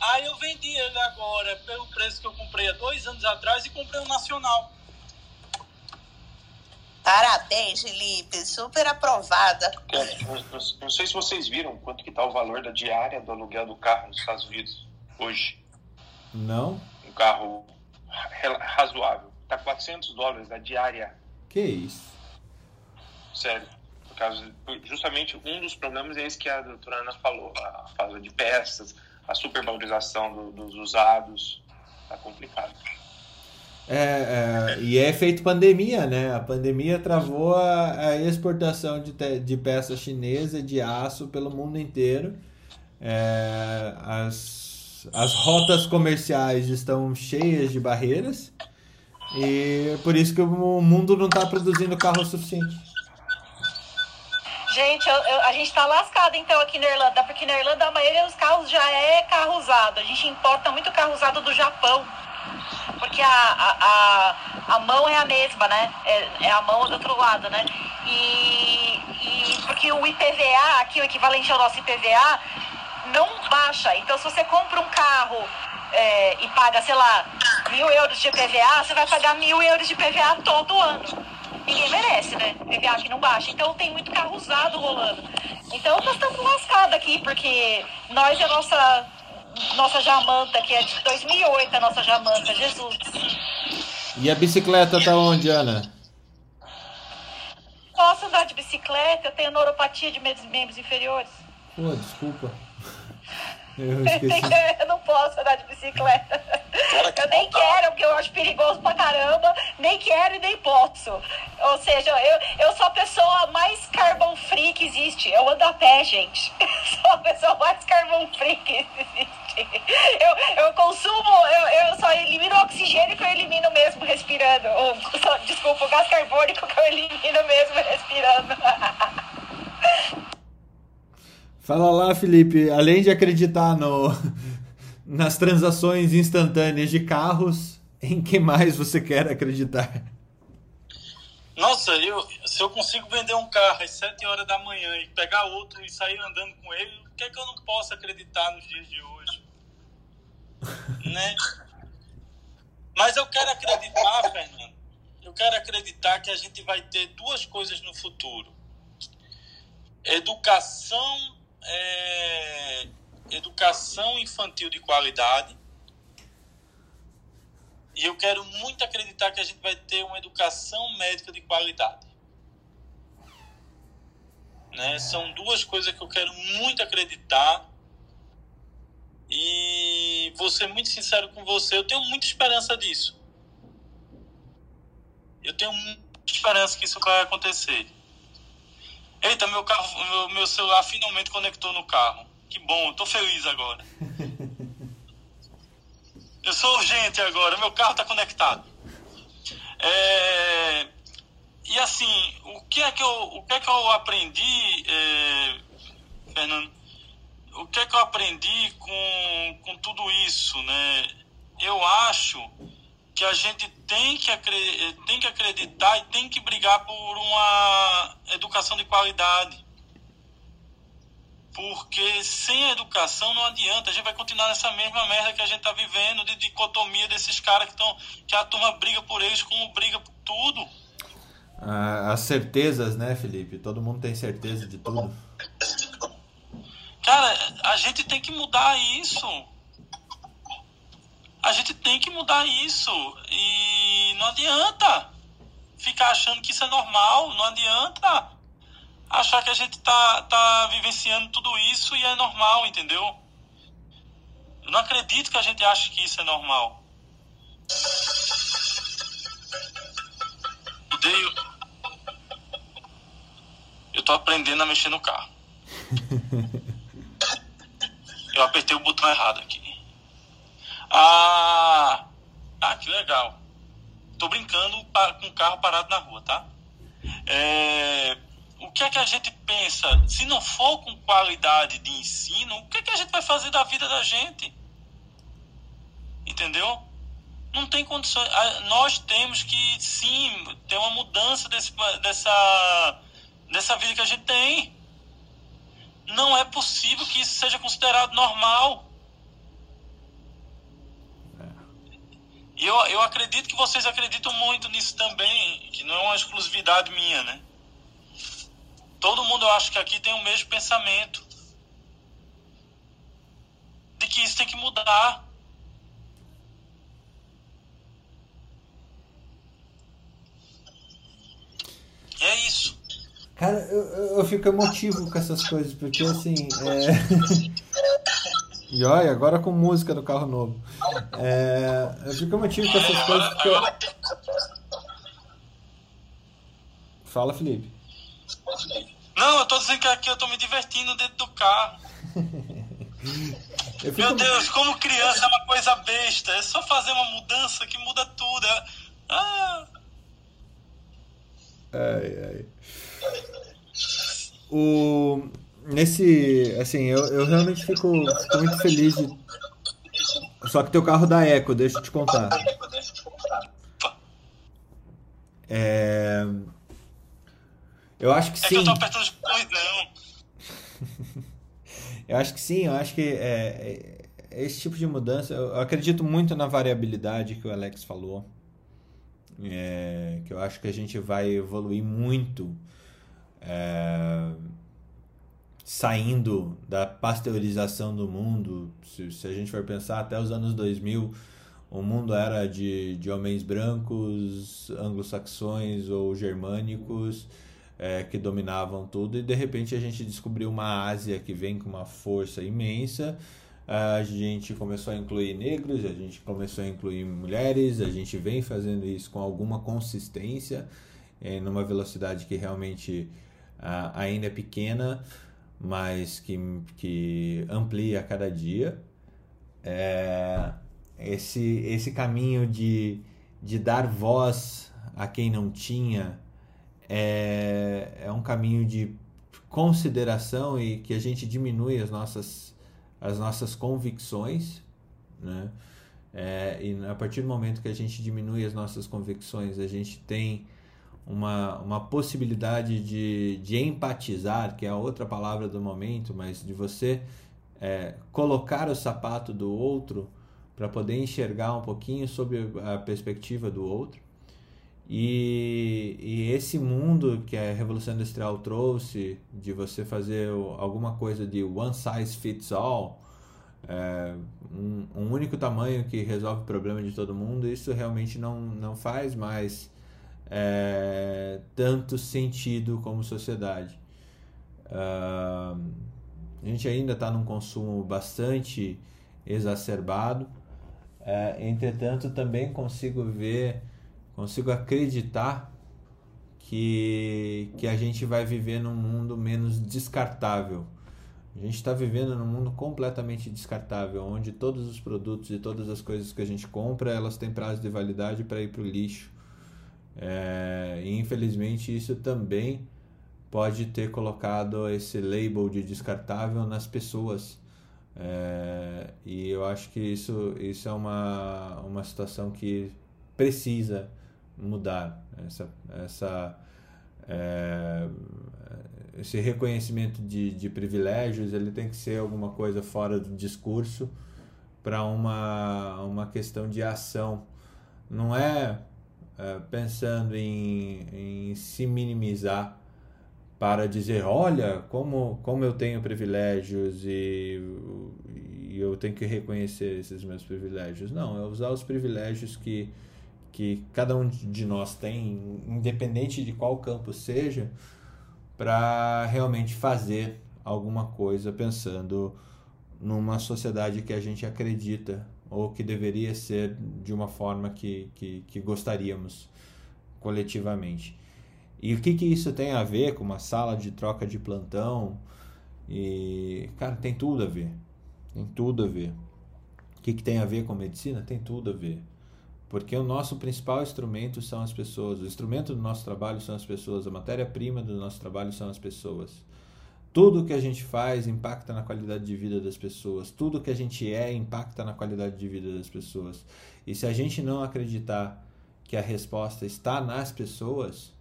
[SPEAKER 1] Aí eu vendi ele agora pelo preço que eu comprei há dois anos atrás e comprei um nacional.
[SPEAKER 6] Parabéns, Felipe. Super aprovada.
[SPEAKER 4] É, Não, não- não sei se vocês viram quanto que tá o valor da diária do aluguel do carro nos Estados Unidos hoje.
[SPEAKER 3] não?
[SPEAKER 4] Um carro ra- razoável. Tá 400 dólares a diária.
[SPEAKER 3] Que isso?
[SPEAKER 4] Sério. Por causa, justamente um dos problemas é esse que a doutora Ana falou. A falta de peças, a supervalorização do- dos usados. Tá complicado.
[SPEAKER 3] É, é, e é efeito pandemia, né? A pandemia travou a, a exportação de, te- de peça chinesa de aço pelo mundo inteiro. É, as, as rotas comerciais estão cheias de barreiras e por isso que o mundo não está produzindo carro suficiente.
[SPEAKER 2] Gente, eu- eu- a gente tá lascado então aqui na Irlanda, porque na Irlanda a maioria dos carros já é carro usado. A gente importa muito carro usado do Japão. Porque a, a, a, a mão é a mesma, né? É, é a mão do outro lado, né? E, e porque o IPVA, aqui o equivalente ao nosso IPVA, não baixa. Então se você compra um carro é, e paga, sei lá, mil euros de IPVA, você vai pagar mil euros de IPVA todo ano. Ninguém merece, né? IPVA que não baixa. Então tem muito carro usado rolando. Então nós estamos lascados aqui, porque nós e a nossa, nossa Jamanta, que é de 2008, a nossa Jamanta, Jesus.
[SPEAKER 3] E a bicicleta tá onde, Ana?
[SPEAKER 2] Posso andar de bicicleta, eu tenho neuropatia de membros inferiores.
[SPEAKER 3] Pô, desculpa. Eu
[SPEAKER 2] eu não posso andar de bicicleta. Eu nem quero, porque eu acho perigoso pra caramba. Nem quero e nem posso. Ou seja, eu, eu sou a pessoa mais carbon free que existe. Eu ando a pé, gente. Sou a pessoa mais carbon free que existe. Eu, eu consumo, eu, eu só elimino o oxigênio que eu elimino mesmo respirando. Ou, só- desculpa, o gás carbônico que eu elimino mesmo respirando.
[SPEAKER 3] Fala lá, Felipe. Além de acreditar no, nas transações instantâneas de carros, em que mais você quer acreditar?
[SPEAKER 1] Nossa, eu, se eu consigo vender um carro às 7 horas da manhã e pegar outro e sair andando com ele, o que é que eu não posso acreditar nos dias de hoje? né? Mas eu quero acreditar, Fernando, eu quero acreditar que a gente vai ter duas coisas no futuro. Educação, é, educação infantil de qualidade e eu quero muito acreditar que a gente vai ter uma educação médica de qualidade. Né? São duas coisas que eu quero muito acreditar. E vou ser muito sincero com você, eu tenho muita esperança disso. Eu tenho muita esperança que isso vai acontecer. Eita, meu carro, meu, meu celular finalmente conectou no carro. Que bom, tô feliz agora. Eu sou urgente agora, meu carro está conectado. É, e assim, o que é que eu, o que é que eu aprendi, é, Fernando? O que é que eu aprendi com, com tudo isso, né? Eu acho que a gente tem que, tem que acreditar e tem que brigar por uma educação de qualidade. Porque sem a educação não adianta, a gente vai continuar nessa mesma merda que a gente tá vivendo, de dicotomia desses caras que estão. que a turma briga por eles como briga por tudo.
[SPEAKER 3] Ah, As certezas, né, Felipe? Todo mundo tem certeza de tudo.
[SPEAKER 1] Cara, a gente tem que mudar isso. A gente tem que mudar isso. E não adianta ficar achando que isso é normal, não adianta achar que a gente tá, tá vivenciando tudo isso e é normal, entendeu? Eu não acredito que a gente ache que isso é normal. Odeio. Eu tô aprendendo a mexer no carro. Eu apertei o botão errado aqui. Ah, ah que legal. Tô brincando com o carro parado na rua, tá? É, o que é que a gente pensa? Se não for com qualidade de ensino, o que é que a gente vai fazer da vida da gente? Entendeu? Não tem condições. Nós temos que, sim, ter uma mudança desse, dessa, dessa vida que a gente tem. Não é possível que isso seja considerado normal. E eu, eu acredito que vocês acreditam muito nisso também, que não é uma exclusividade minha, né? Todo mundo, eu acho que aqui tem o mesmo pensamento. De que isso tem que mudar. E é isso.
[SPEAKER 3] Cara, eu, eu- fico emotivo com essas coisas, porque assim. É... E olha, agora com música do carro novo. É... Eu fico emotivo com essas coisas porque. eu- Fala, Felipe.
[SPEAKER 1] Não, eu tô dizendo que aqui eu tô me divertindo dentro do carro.
[SPEAKER 3] Eu
[SPEAKER 1] Meu
[SPEAKER 3] fico...
[SPEAKER 1] Deus, como criança é uma coisa besta. É só fazer uma mudança que muda tudo. É- Ah,
[SPEAKER 3] Ai, ai. o, nesse, assim, eu, eu realmente fico, fico muito feliz de... Só que teu carro dá eco, deixa eu te contar. É... Eu acho que
[SPEAKER 1] É que
[SPEAKER 3] sim.
[SPEAKER 1] eu tô apertando corridão.
[SPEAKER 3] Eu acho que sim, eu acho que é, é- esse tipo de mudança, eu eu acredito muito na variabilidade que o Alex falou. É, que eu acho que a gente vai evoluir muito é, saindo da pasteurização do mundo. Se, se a gente for pensar até os anos 2000, o mundo era de, de homens brancos, anglo-saxões ou germânicos é, que dominavam tudo, e de repente a gente descobriu uma Ásia que vem com uma força imensa. A gente começou a incluir negros, a gente começou a incluir mulheres, a gente vem fazendo isso com alguma consistência, é, numa velocidade que realmente ah, ainda é pequena, mas que, que amplia a cada dia. É, esse, esse caminho de, de dar voz a quem não tinha é, é um caminho de consideração e que a gente diminui as nossas, as nossas convicções, né? É, e a partir do momento que a gente diminui as nossas convicções, a gente tem uma, uma possibilidade de, de empatizar, que é a outra palavra do momento, mas de você é, colocar o sapato do outro para poder enxergar um pouquinho sobre a perspectiva do outro. E, e esse mundo que a Revolução Industrial trouxe, de você fazer alguma coisa de one size fits all, é, um, um único tamanho que resolve o problema de todo mundo, isso realmente não, não faz mais é, tanto sentido como sociedade. Ah, a gente ainda está num consumo bastante exacerbado, é, entretanto, também consigo ver, consigo acreditar que, que a gente vai viver num mundo menos descartável. A gente está vivendo num mundo completamente descartável, onde todos os produtos e todas as coisas que a gente compra, elas têm prazo de validade para ir para o lixo. É, infelizmente isso também pode ter colocado esse label de descartável nas pessoas. É, e eu acho que isso, isso é uma, uma situação que precisa mudar. Essa, essa, é, esse reconhecimento de, de privilégios ele tem que ser alguma coisa fora do discurso para uma, uma questão de ação. Não é, é pensando em, em se minimizar para dizer, olha, como, como eu tenho privilégios e, e eu tenho que reconhecer esses meus privilégios. Não, é usar os privilégios que, que cada um de nós tem, independente de qual campo seja, para realmente fazer alguma coisa pensando numa sociedade que a gente acredita ou que deveria ser de uma forma que, que, que gostaríamos coletivamente. E o que, que isso tem a ver com uma sala de troca de plantão? E, cara, tem tudo a ver. Tem tudo a ver. O que, que tem a ver com medicina? Tem tudo a ver. Porque o nosso principal instrumento são as pessoas. O instrumento do nosso trabalho são as pessoas. A matéria-prima do nosso trabalho são as pessoas. Tudo que a gente faz impacta na qualidade de vida das pessoas. Tudo que a gente é impacta na qualidade de vida das pessoas. E se a gente não acreditar que a resposta está nas pessoas,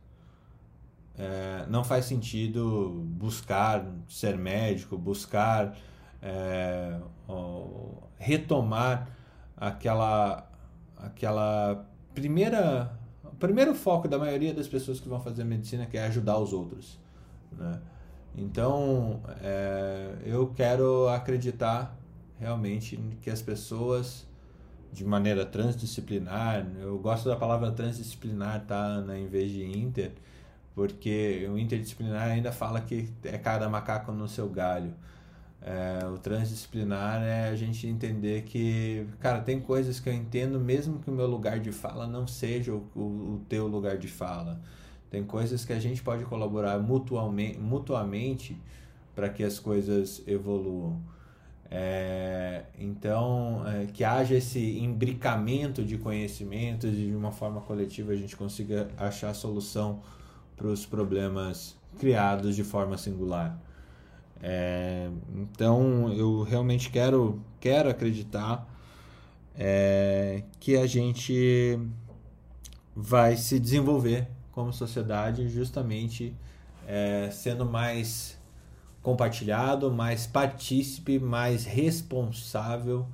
[SPEAKER 3] é, não faz sentido buscar ser médico, buscar é, retomar aquela, aquela primeira, primeiro foco da maioria das pessoas que vão fazer medicina, que é ajudar os outros. Né? Então, é, eu quero acreditar realmente que as pessoas, de maneira transdisciplinar, eu gosto da palavra transdisciplinar, tá, Ana, em vez de inter, porque o interdisciplinar ainda fala que é cada macaco no seu galho. É, o transdisciplinar é a gente entender que, cara, tem coisas que eu entendo mesmo que o meu lugar de fala não seja o, o, o teu lugar de fala. Tem coisas que a gente pode colaborar mutuamente, mutuamente para que as coisas evoluam. É, então, é, que haja esse imbricamento de conhecimentos e de uma forma coletiva a gente consiga achar solução para os problemas criados de forma singular. É, então eu realmente quero, quero acreditar é, que a gente vai se desenvolver como sociedade justamente é, sendo mais compartilhado, mais partícipe, mais responsável.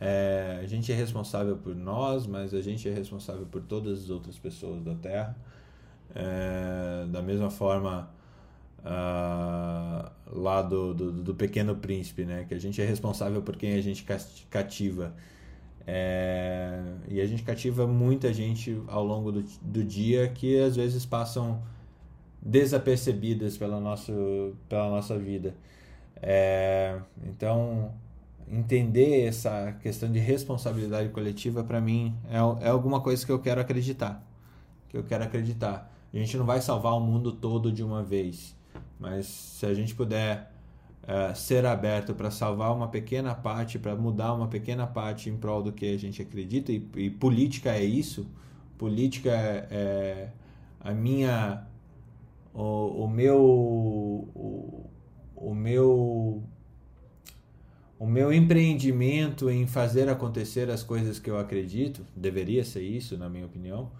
[SPEAKER 3] É, a gente é responsável por nós, mas a gente é responsável por todas as outras pessoas da Terra. É, da mesma forma, uh, lá do, do, do, Pequeno Príncipe, né? que a gente é responsável por quem a gente cativa. É, e a gente cativa muita gente ao longo do, do dia que às vezes passam desapercebidas pela, nosso, pela nossa vida. É, então, entender essa questão de responsabilidade coletiva, para mim, é, é alguma coisa que eu quero acreditar. Que eu quero acreditar. A gente não vai salvar o mundo todo de uma vez, mas se a gente puder é, ser aberto para salvar uma pequena parte, para mudar uma pequena parte em prol do que a gente acredita, e, e política é isso, política é, é a minha o, o meu o, o meu o meu empreendimento em fazer acontecer as coisas que eu acredito deveria ser isso na minha opinião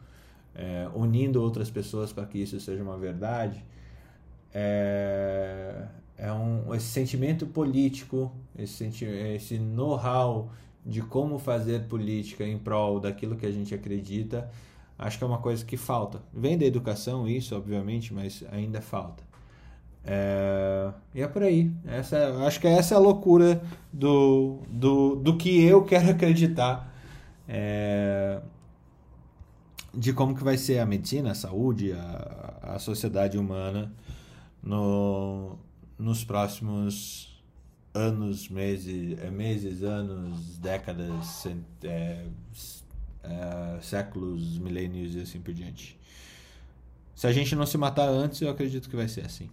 [SPEAKER 3] é, unindo outras pessoas para que isso seja uma verdade é, é um esse sentimento político esse esse know-how de como fazer política em prol daquilo que a gente acredita Acho que é uma coisa que falta. Vem da educação isso, obviamente, mas ainda falta. É... E é por aí. Essa, acho que essa é a loucura do, do, do que eu quero acreditar é... de como que vai ser a medicina, a saúde, a, a sociedade humana no, nos próximos anos, meses, é, meses anos, décadas, é, é, séculos, milênios e assim por diante. Se a gente não se matar antes, eu acredito que vai ser assim.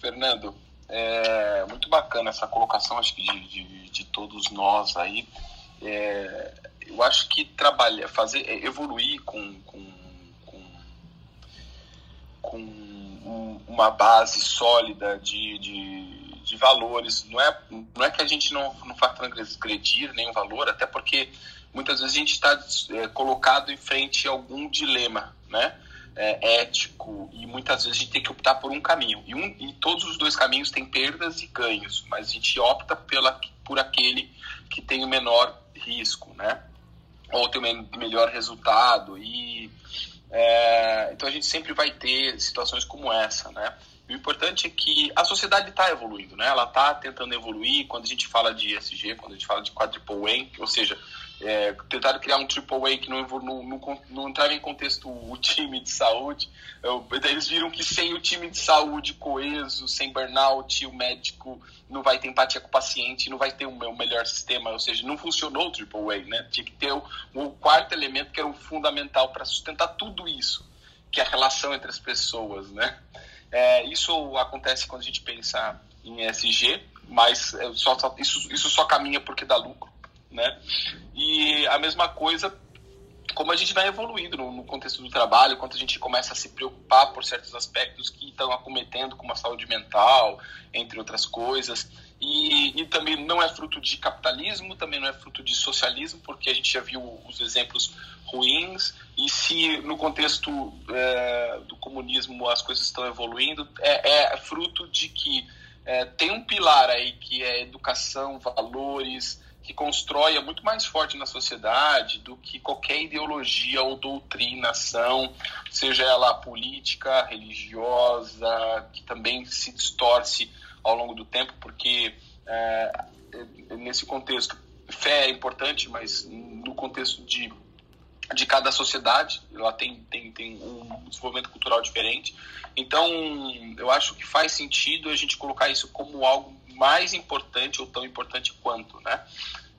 [SPEAKER 7] Fernando, é muito bacana essa colocação, acho que de, de, de todos nós aí. É, eu acho que trabalhar, fazer, é, evoluir com, com, com uma base sólida de, de de valores. Não é, não é que a gente não, não faz transgredir nenhum valor, até porque muitas vezes a gente está é, colocado em frente a algum dilema, né? É, ético e muitas vezes a gente tem que optar por um caminho e, um, e todos os dois caminhos têm perdas e ganhos mas a gente opta pela, por aquele que tem o menor risco né ou tem o melhor resultado e é, então a gente sempre vai ter situações como essa né o importante é que a sociedade está evoluindo, né? Ela está tentando evoluir. Quando a gente fala de ESG, quando a gente fala de quadruple ou seja, é, tentaram criar um triple A que não, não, não, não entrava em contexto o time de saúde. Eu, eles viram que sem o time de saúde coeso, sem burnout, o médico não vai ter empatia com o paciente, não vai ter o um, melhor sistema. Ou seja, não funcionou o triple A, né? Tinha que ter o, o quarto elemento que era o fundamental para sustentar tudo isso, que é a relação entre as pessoas, né? É, isso acontece quando a gente pensa em ESG, mas é, só, isso, isso só caminha porque dá lucro. Né? E a mesma coisa como a gente vai evoluindo no, no, contexto do trabalho, quando a gente começa a se preocupar por certos aspectos que estão acometendo, como a saúde mental, entre outras coisas. E, e, também não é fruto de capitalismo, também não é fruto de socialismo, porque a gente já viu os exemplos ruins. E se no contexto é, do comunismo as coisas estão evoluindo, é, é fruto de que é, tem um pilar aí que é educação, valores, que constrói é muito mais forte na sociedade do que qualquer ideologia ou doutrinação, seja ela política, religiosa, que também se distorce ao longo do tempo, porque é, nesse contexto fé é importante, mas no contexto de de cada sociedade, ela tem, tem, tem um desenvolvimento cultural diferente. Então, eu acho que faz sentido a gente colocar isso como algo mais importante ou tão importante quanto, né?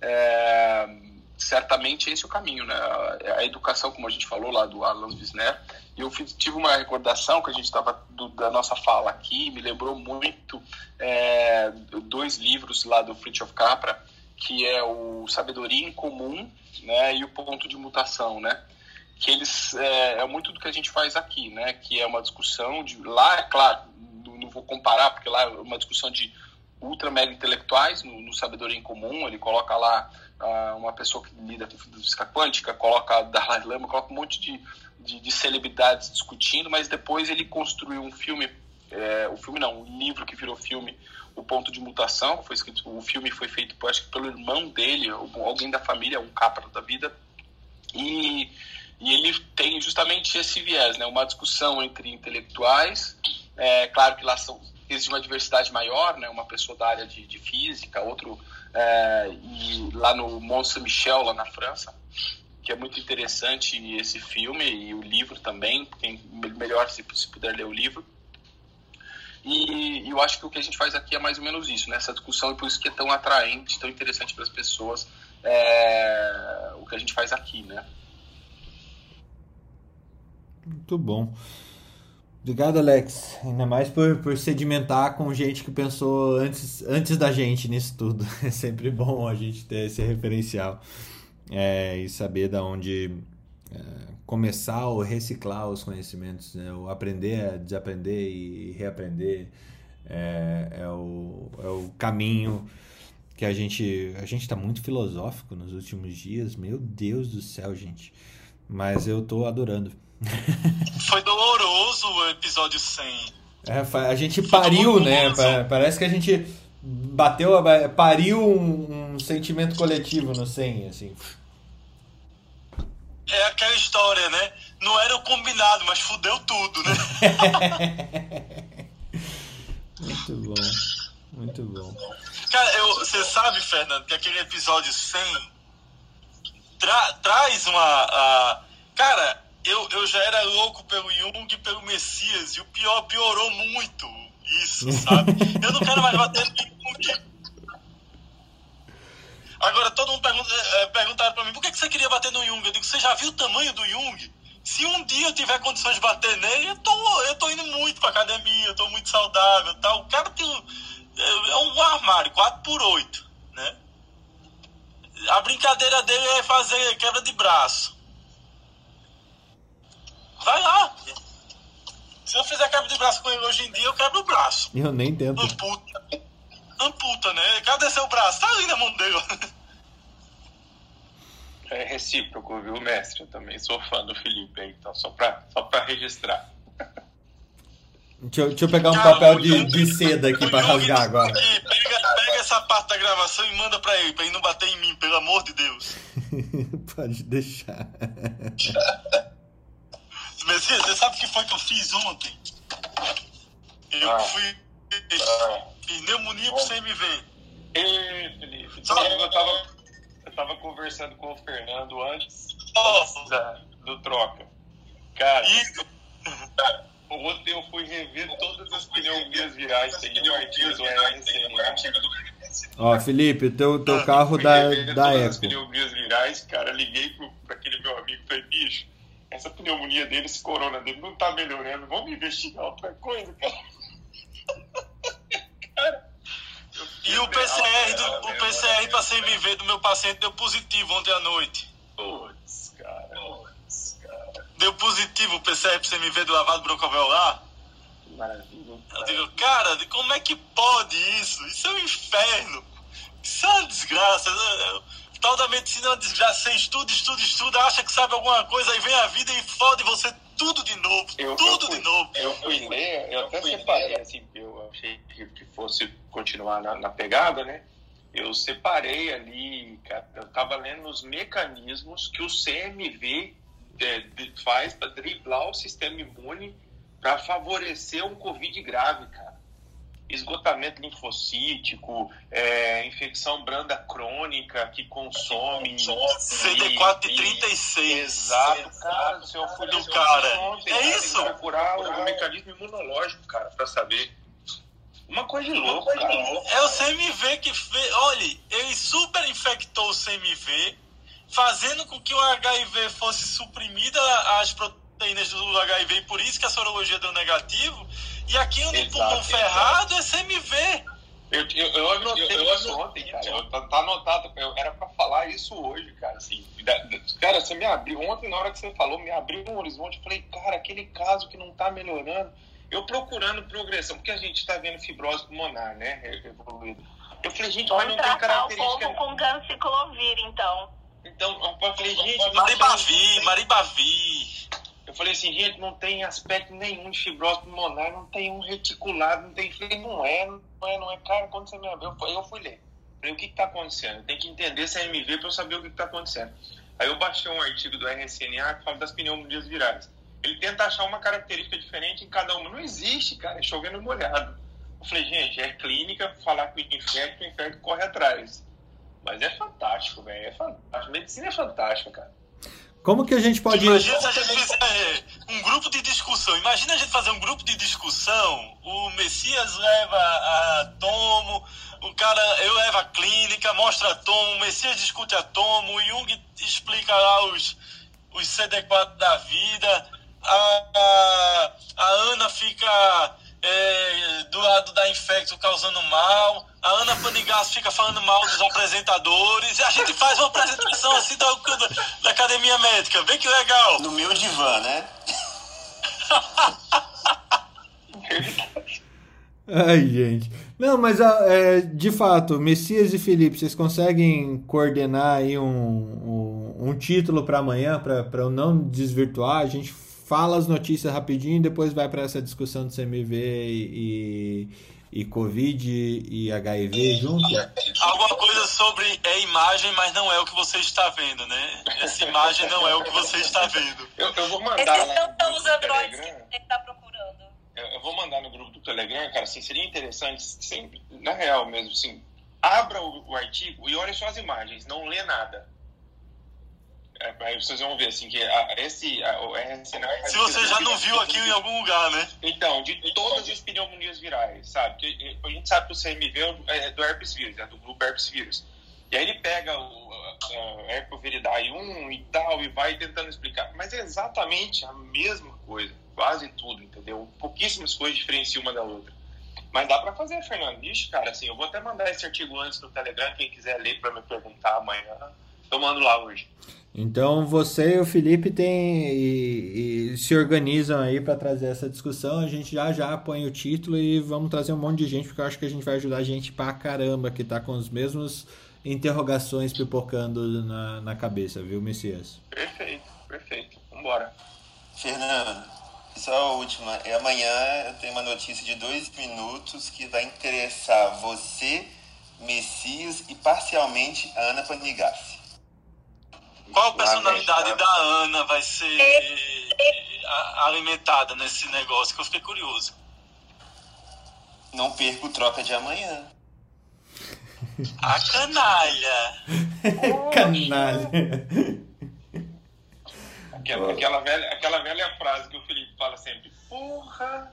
[SPEAKER 7] É, certamente esse é o caminho, né? A educação, como a gente falou lá do Alan Wisner, eu fiz, tive uma recordação que a gente estava da nossa fala aqui, me lembrou muito é, dois livros lá do Fritjof Capra, que é o Sabedoria em Comum, né, e o Ponto de Mutação, né? que eles é, é, muito do que a gente faz aqui, né? Que é uma discussão de lá, é claro, não, vou comparar porque lá é uma discussão de ultra mega intelectuais no, no Sabedoria em Comum. Ele coloca lá uh, uma pessoa que lida com física quântica, coloca Dalai Lama, coloca um monte de, de, de celebridades discutindo, mas depois ele construiu um filme, é, o filme não, um livro que virou filme, O Ponto de Mutação, foi escrito, o filme foi feito, acho que pelo irmão dele, alguém da família, um capa da vida, e, e ele tem justamente esse viés, né, uma discussão entre intelectuais, é, claro que lá são, existe uma diversidade maior, né, uma pessoa da área de, de física, outro é, e lá no Mont Saint-Michel, lá na França, que é muito interessante esse filme e o livro também, quem melhor se, se puder ler o livro. E, e eu acho que o que a gente faz aqui é mais ou menos isso, né? essa discussão, e por isso que é tão atraente, tão interessante para as pessoas é, o que a gente faz aqui, né?
[SPEAKER 3] Muito bom. Obrigado, Alex. Ainda mais por, por sedimentar com gente que pensou antes, antes da gente nisso tudo. É sempre bom a gente ter esse referencial é, e saber da onde é, começar ou reciclar os conhecimentos, né? o aprender a desaprender e reaprender é, é, o, é o caminho que a gente a gente está muito filosófico nos últimos dias. Meu Deus do céu, gente. Mas eu tô adorando.
[SPEAKER 1] Foi doloroso o episódio 100.
[SPEAKER 3] É, a gente pariu, né? Parece que a gente bateu, pariu um, um, sentimento coletivo no 100, assim.
[SPEAKER 1] É aquela história, né? Não era o combinado, mas fudeu tudo, né?
[SPEAKER 3] muito bom, muito bom.
[SPEAKER 1] Cara, eu, você sabe, Fernando, que aquele episódio 100 tra traz uma... Uh, cara, eu, eu já era louco pelo Jung e pelo Messias, e o pior piorou muito isso, sabe? Eu não quero mais bater no Jung. Agora, todo mundo pergunta, é, perguntaram pra mim, por que você queria bater no Jung? Eu digo, você já viu o tamanho do Jung? Se um dia eu tiver condições de bater nele, eu tô, eu tô indo muito pra academia, eu tô muito saudável tal. O cara tem um, é, é um armário, 4 por 8 né? A brincadeira dele é fazer quebra de braço. Vai lá. Se eu fizer quebra de braço com ele hoje em dia, eu quebro o braço.
[SPEAKER 3] Eu nem tento.
[SPEAKER 1] Amputa. Amputa, né? Cadê seu braço? Tá ali na mão dele.
[SPEAKER 4] É recíproco, viu, mestre? Eu também sou fã do Felipe aí, então, só pra, só pra registrar.
[SPEAKER 3] Deixa eu, deixa eu pegar um Cara, papel de, de seda aqui pra rasgar agora.
[SPEAKER 1] Pega, pega essa parte da gravação e manda pra ele, pra ele não bater em mim, pelo amor de Deus.
[SPEAKER 3] Pode deixar.
[SPEAKER 1] Messias, você sabe o que foi que eu fiz ontem? Eu ah. fui. Ah. Pneumonia pro CMV.
[SPEAKER 4] Ei, Felipe. Eu tava, eu tava conversando com o Fernando antes da, do troca. Cara. E... Ontem eu fui rever todas as pneumonias virais. Tem um artigo do RCN.
[SPEAKER 3] Ó, Felipe, teu, teu carro da, da Eco.
[SPEAKER 4] As pneumonias virais, cara, liguei pro, pra aquele meu amigo e falei, bicho essa pneumonia dele, esse corona dele não tá melhorando. Vamos investigar outra coisa, cara
[SPEAKER 1] e o PCR, do, o PCR pra CMV do meu paciente deu positivo ontem à noite.
[SPEAKER 4] Putz, cara. Putz, cara.
[SPEAKER 1] Deu positivo o PCR pro CMV do lavado broncoalveolar.
[SPEAKER 4] Maravilha.
[SPEAKER 1] Eu digo, cara, como é que pode isso? Isso é um inferno. Isso é uma desgraça tal da medicina é uma desgraça. Você estuda, estuda, estuda, acha que sabe alguma coisa, aí vem a vida e fode você tudo de novo. Eu, tudo
[SPEAKER 4] eu
[SPEAKER 1] fui, de novo.
[SPEAKER 4] Eu fui ler, eu até separei, assim, eu achei que, que fosse continuar na, na, pegada, né? Eu separei ali, cara, eu tava lendo os mecanismos que o CMV é, faz para driblar o sistema imune para favorecer um Covid grave, cara esgotamento linfocítico, é, infecção branda crônica que consome.
[SPEAKER 1] CD4 e 36.
[SPEAKER 4] Exato, cara. Se eu fui
[SPEAKER 1] do cara.
[SPEAKER 4] Ontem, é isso? procurar o mecanismo imunológico, cara, para saber. Uma coisa de louco, cara.
[SPEAKER 1] É o CMV que fez. Olha, ele super infectou o CMV, fazendo com que o HIV fosse suprimida as proteínas do HIV, e por isso que a sorologia deu negativo. E aqui no pulmão ferrado é CMV.
[SPEAKER 4] Eu, eu, eu anotei
[SPEAKER 7] Eu- eu
[SPEAKER 4] isso ontem, cara. Eu- tá, tá anotado. Eu, era pra falar isso hoje, cara. Assim, Da- da- cara, você me abriu. Ontem, na hora que você falou, me abriu um horizonte. Eu falei, cara, aquele caso que não tá melhorando. Eu procurando progressão, porque a gente tá vendo fibrose pulmonar, né? Evoluída. Eu falei, gente, mas não tem
[SPEAKER 8] o
[SPEAKER 4] característica.
[SPEAKER 8] povo com ganciclovir, então.
[SPEAKER 4] Então, eu falei, gente, não tem-
[SPEAKER 1] Maribavi, Maribavi.
[SPEAKER 4] Eu falei assim, gente, não tem aspecto nenhum de fibrose pulmonar, não tem um reticulado, não tem. Falei, não é, não é, não é. Cara, quando você me abriu, eu fui- ler. Falei, o que que tá acontecendo? Tem que entender esse MV para eu saber o que que tá acontecendo. Aí eu baixei um artigo do RSNA que fala das pneumonias virais. Ele tenta achar uma característica diferente em cada uma. Não existe, cara, é chovendo molhado. Eu falei, gente, é clínica, falar que o infecto, o infecto corre atrás. Mas é fantástico, velho, é fantástico. Medicina é fantástica, cara.
[SPEAKER 3] Como que a gente pode.
[SPEAKER 1] Imagina se a gente fizer um grupo de discussão. Imagina a gente fazer um grupo de discussão. O Messias leva a Tomo, o cara, eu levo a clínica, mostra a Tomo, o Messias discute a Tomo, o Jung explica lá os, os CD4 da vida, a, a, a Ana fica é, do lado da infecto causando mal, a Ana Panigas fica falando mal dos apresentadores, e a gente faz uma apresentação assim da, da academia médica. Bem que legal.
[SPEAKER 5] No meu divã, né?
[SPEAKER 3] Ai, gente. Não, mas ah, é, de fato, Messias e Felipe, vocês conseguem coordenar aí um, um, um título para amanhã, para eu não desvirtuar? A gente fala as notícias rapidinho e depois vai para essa discussão do CMV e, e, e Covid e HIV junto?
[SPEAKER 1] Alguma coisa sobre é imagem, mas não é o que você está vendo, né? Essa imagem não é o que você está vendo.
[SPEAKER 4] Eu, eu vou mandar
[SPEAKER 2] Esses
[SPEAKER 4] lá
[SPEAKER 2] não
[SPEAKER 4] no
[SPEAKER 2] são
[SPEAKER 4] grupo
[SPEAKER 2] os
[SPEAKER 4] do
[SPEAKER 2] androides que você está procurando.
[SPEAKER 4] Eu, eu vou mandar no grupo do Telegram, cara, assim, seria interessante, sempre, na real mesmo, assim, abra o, o artigo e olhe só as imagens, não lê nada. É, aí vocês vão ver, assim, que a, esse, a, o RSNA...
[SPEAKER 1] Se você já não viu aquilo em algum lugar, né?
[SPEAKER 4] Então, de todas as pneumonias virais, sabe? Porque a gente sabe que o CMV é do herpes vírus, é do grupo herpes vírus. E aí ele pega o herpoviridae 1 e tal e vai tentando explicar. Mas é exatamente a mesma coisa, quase tudo, entendeu? Pouquíssimas coisas diferenciam uma da outra. Mas dá pra fazer, Fernando. Ixi, cara, assim, eu vou até mandar esse artigo antes no Telegram, quem quiser ler pra me perguntar amanhã. Eu mando lá hoje.
[SPEAKER 3] Então você e o Felipe tem, e, e se organizam aí para trazer essa discussão. A gente já já põe o título e vamos trazer um monte de gente, porque eu acho que a gente vai ajudar a gente pra caramba que tá com os mesmos interrogações pipocando na, na cabeça, viu, Messias?
[SPEAKER 4] Perfeito, perfeito. Vambora.
[SPEAKER 5] Fernando, só a última. E amanhã eu tenho uma notícia de dois minutos que vai interessar você, Messias e parcialmente a Ana Panigassi.
[SPEAKER 1] Qual personalidade da Ana vai ser a- alimentada nesse negócio? Que eu fiquei curioso.
[SPEAKER 5] Não perca o troca de amanhã.
[SPEAKER 1] A canalha.
[SPEAKER 3] Canalha.
[SPEAKER 4] Aquela, aquela, velha, aquela velha frase que o Felipe fala sempre. Porra!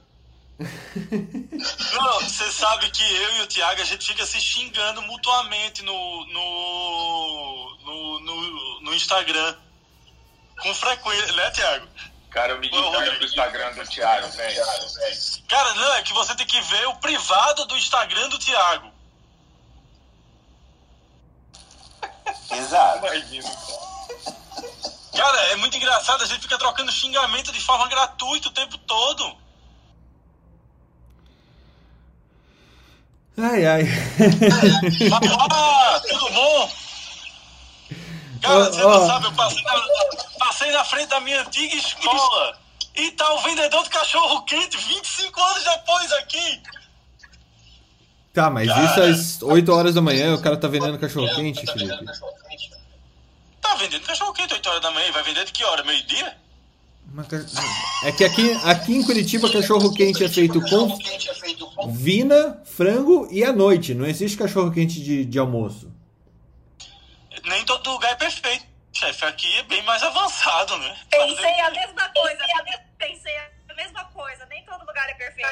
[SPEAKER 1] Não, você sabe que eu e o Thiago, a gente fica se xingando mutuamente no, no, no, no, no Instagram. Com frequência, né, Thiago?
[SPEAKER 4] Cara, eu me distraio pro Instagram do Thiago, velho.
[SPEAKER 1] Cara, não, é que você tem que ver o privado do Instagram do Thiago.
[SPEAKER 5] Exato.
[SPEAKER 4] Imagina.
[SPEAKER 1] Cara, é muito engraçado, a gente fica trocando xingamento de forma gratuita o tempo todo.
[SPEAKER 3] Ai, ai.
[SPEAKER 1] Ah, tudo bom? Cara,
[SPEAKER 3] Ó,
[SPEAKER 1] você não sabe, eu passei na, passei na frente da minha antiga escola e tá o vendedor de cachorro quente 25 anos depois aqui.
[SPEAKER 3] Tá, mas isso às 8 horas da manhã, o cara tá vendendo cachorro quente, Felipe.
[SPEAKER 1] Tá vendendo cachorro quente 8 horas da manhã, vai vender de que hora? Meio-dia?
[SPEAKER 3] É que aqui, aqui em Curitiba, cachorro quente é feito com vina, frango e à noite. Não existe cachorro quente de, de almoço.
[SPEAKER 1] Nem todo lugar é perfeito. Chefe, aqui é bem mais avançado, né?
[SPEAKER 2] Pensei a mesma coisa. Pensei a mesma coisa. Nem todo lugar é perfeito.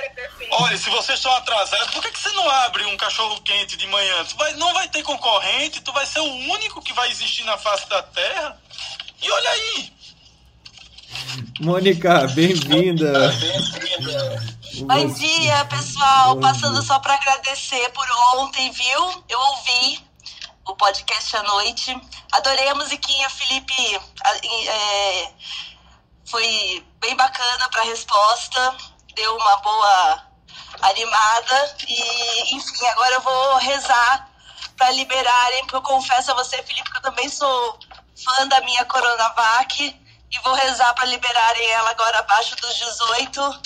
[SPEAKER 1] Olha, se vocês estão atrasados, por que, que você não abre um cachorro quente de manhã? Tu vai, não vai ter concorrente, tu vai ser o único que vai existir na face da Terra. E olha aí,
[SPEAKER 3] Mônica, bem-vinda.
[SPEAKER 10] Bom dia, pessoal.
[SPEAKER 3] Bom
[SPEAKER 10] Passando
[SPEAKER 3] dia.
[SPEAKER 10] só para agradecer por ontem, viu? Eu ouvi o podcast à noite. Adorei a musiquinha, Felipe. É, foi bem bacana para a resposta. Deu uma boa animada. E, enfim, agora eu vou rezar para liberarem, porque eu confesso a você, Felipe, que eu também sou fã da minha Coronavac. E vou rezar para liberarem ela agora abaixo dos 18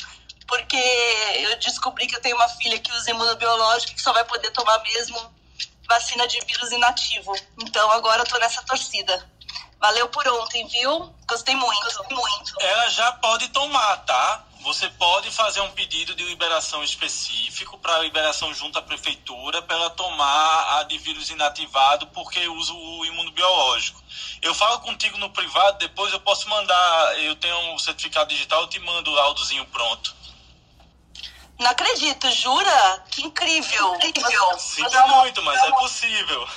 [SPEAKER 10] porque eu descobri que eu tenho uma filha que usa imunobiológico que só vai poder tomar mesmo vacina de vírus inativo. Então agora eu tô nessa torcida. Valeu por ontem, viu? Gostei muito, muito.
[SPEAKER 1] Ela já pode tomar, tá? Você pode fazer um pedido de liberação específico para liberação junto à prefeitura para ela tomar a de vírus inativado porque usa o imunobiológico. Eu falo contigo no privado, depois eu posso mandar, eu tenho um certificado digital, eu te mando o laudozinho pronto.
[SPEAKER 10] Não acredito, jura? Que incrível. incrível.
[SPEAKER 1] Sinto muito, mas é possível.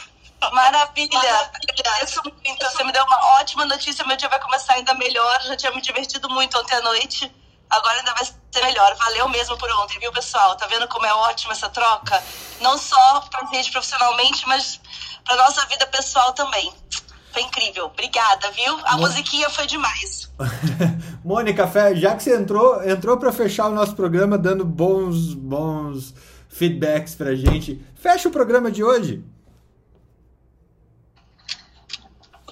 [SPEAKER 10] Maravilha. Agradeço muito. Você me deu uma ótima notícia. Meu dia vai começar ainda melhor. Já tinha me divertido muito ontem à noite. Agora ainda vai ser melhor. Valeu mesmo por ontem, viu, pessoal? Tá vendo como é ótima essa troca? Não só pra gente profissionalmente, mas pra nossa vida pessoal também. Foi incrível. Obrigada, viu? A musiquinha foi demais.
[SPEAKER 3] Mônica, já que você entrou, entrou para fechar o nosso programa dando bons, bons feedbacks pra gente. Fecha o programa de hoje.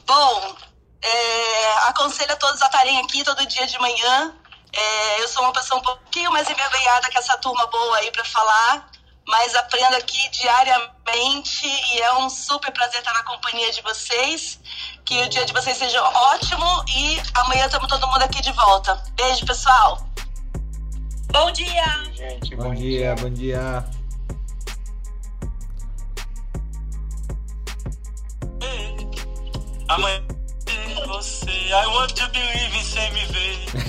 [SPEAKER 10] Bom, é, aconselho a todos a estarem aqui todo dia de manhã. É, eu sou uma pessoa um pouquinho mais envergonhada que essa turma boa aí para falar, mas aprendo aqui diariamente e é um super prazer estar na companhia de vocês. Que o dia de vocês seja ótimo e amanhã estamos todo mundo aqui de volta. Beijo, pessoal!
[SPEAKER 2] Bom dia!
[SPEAKER 4] Gente,
[SPEAKER 3] Bom dia, bom dia.
[SPEAKER 1] Amanhã você, I want to believe em CMV.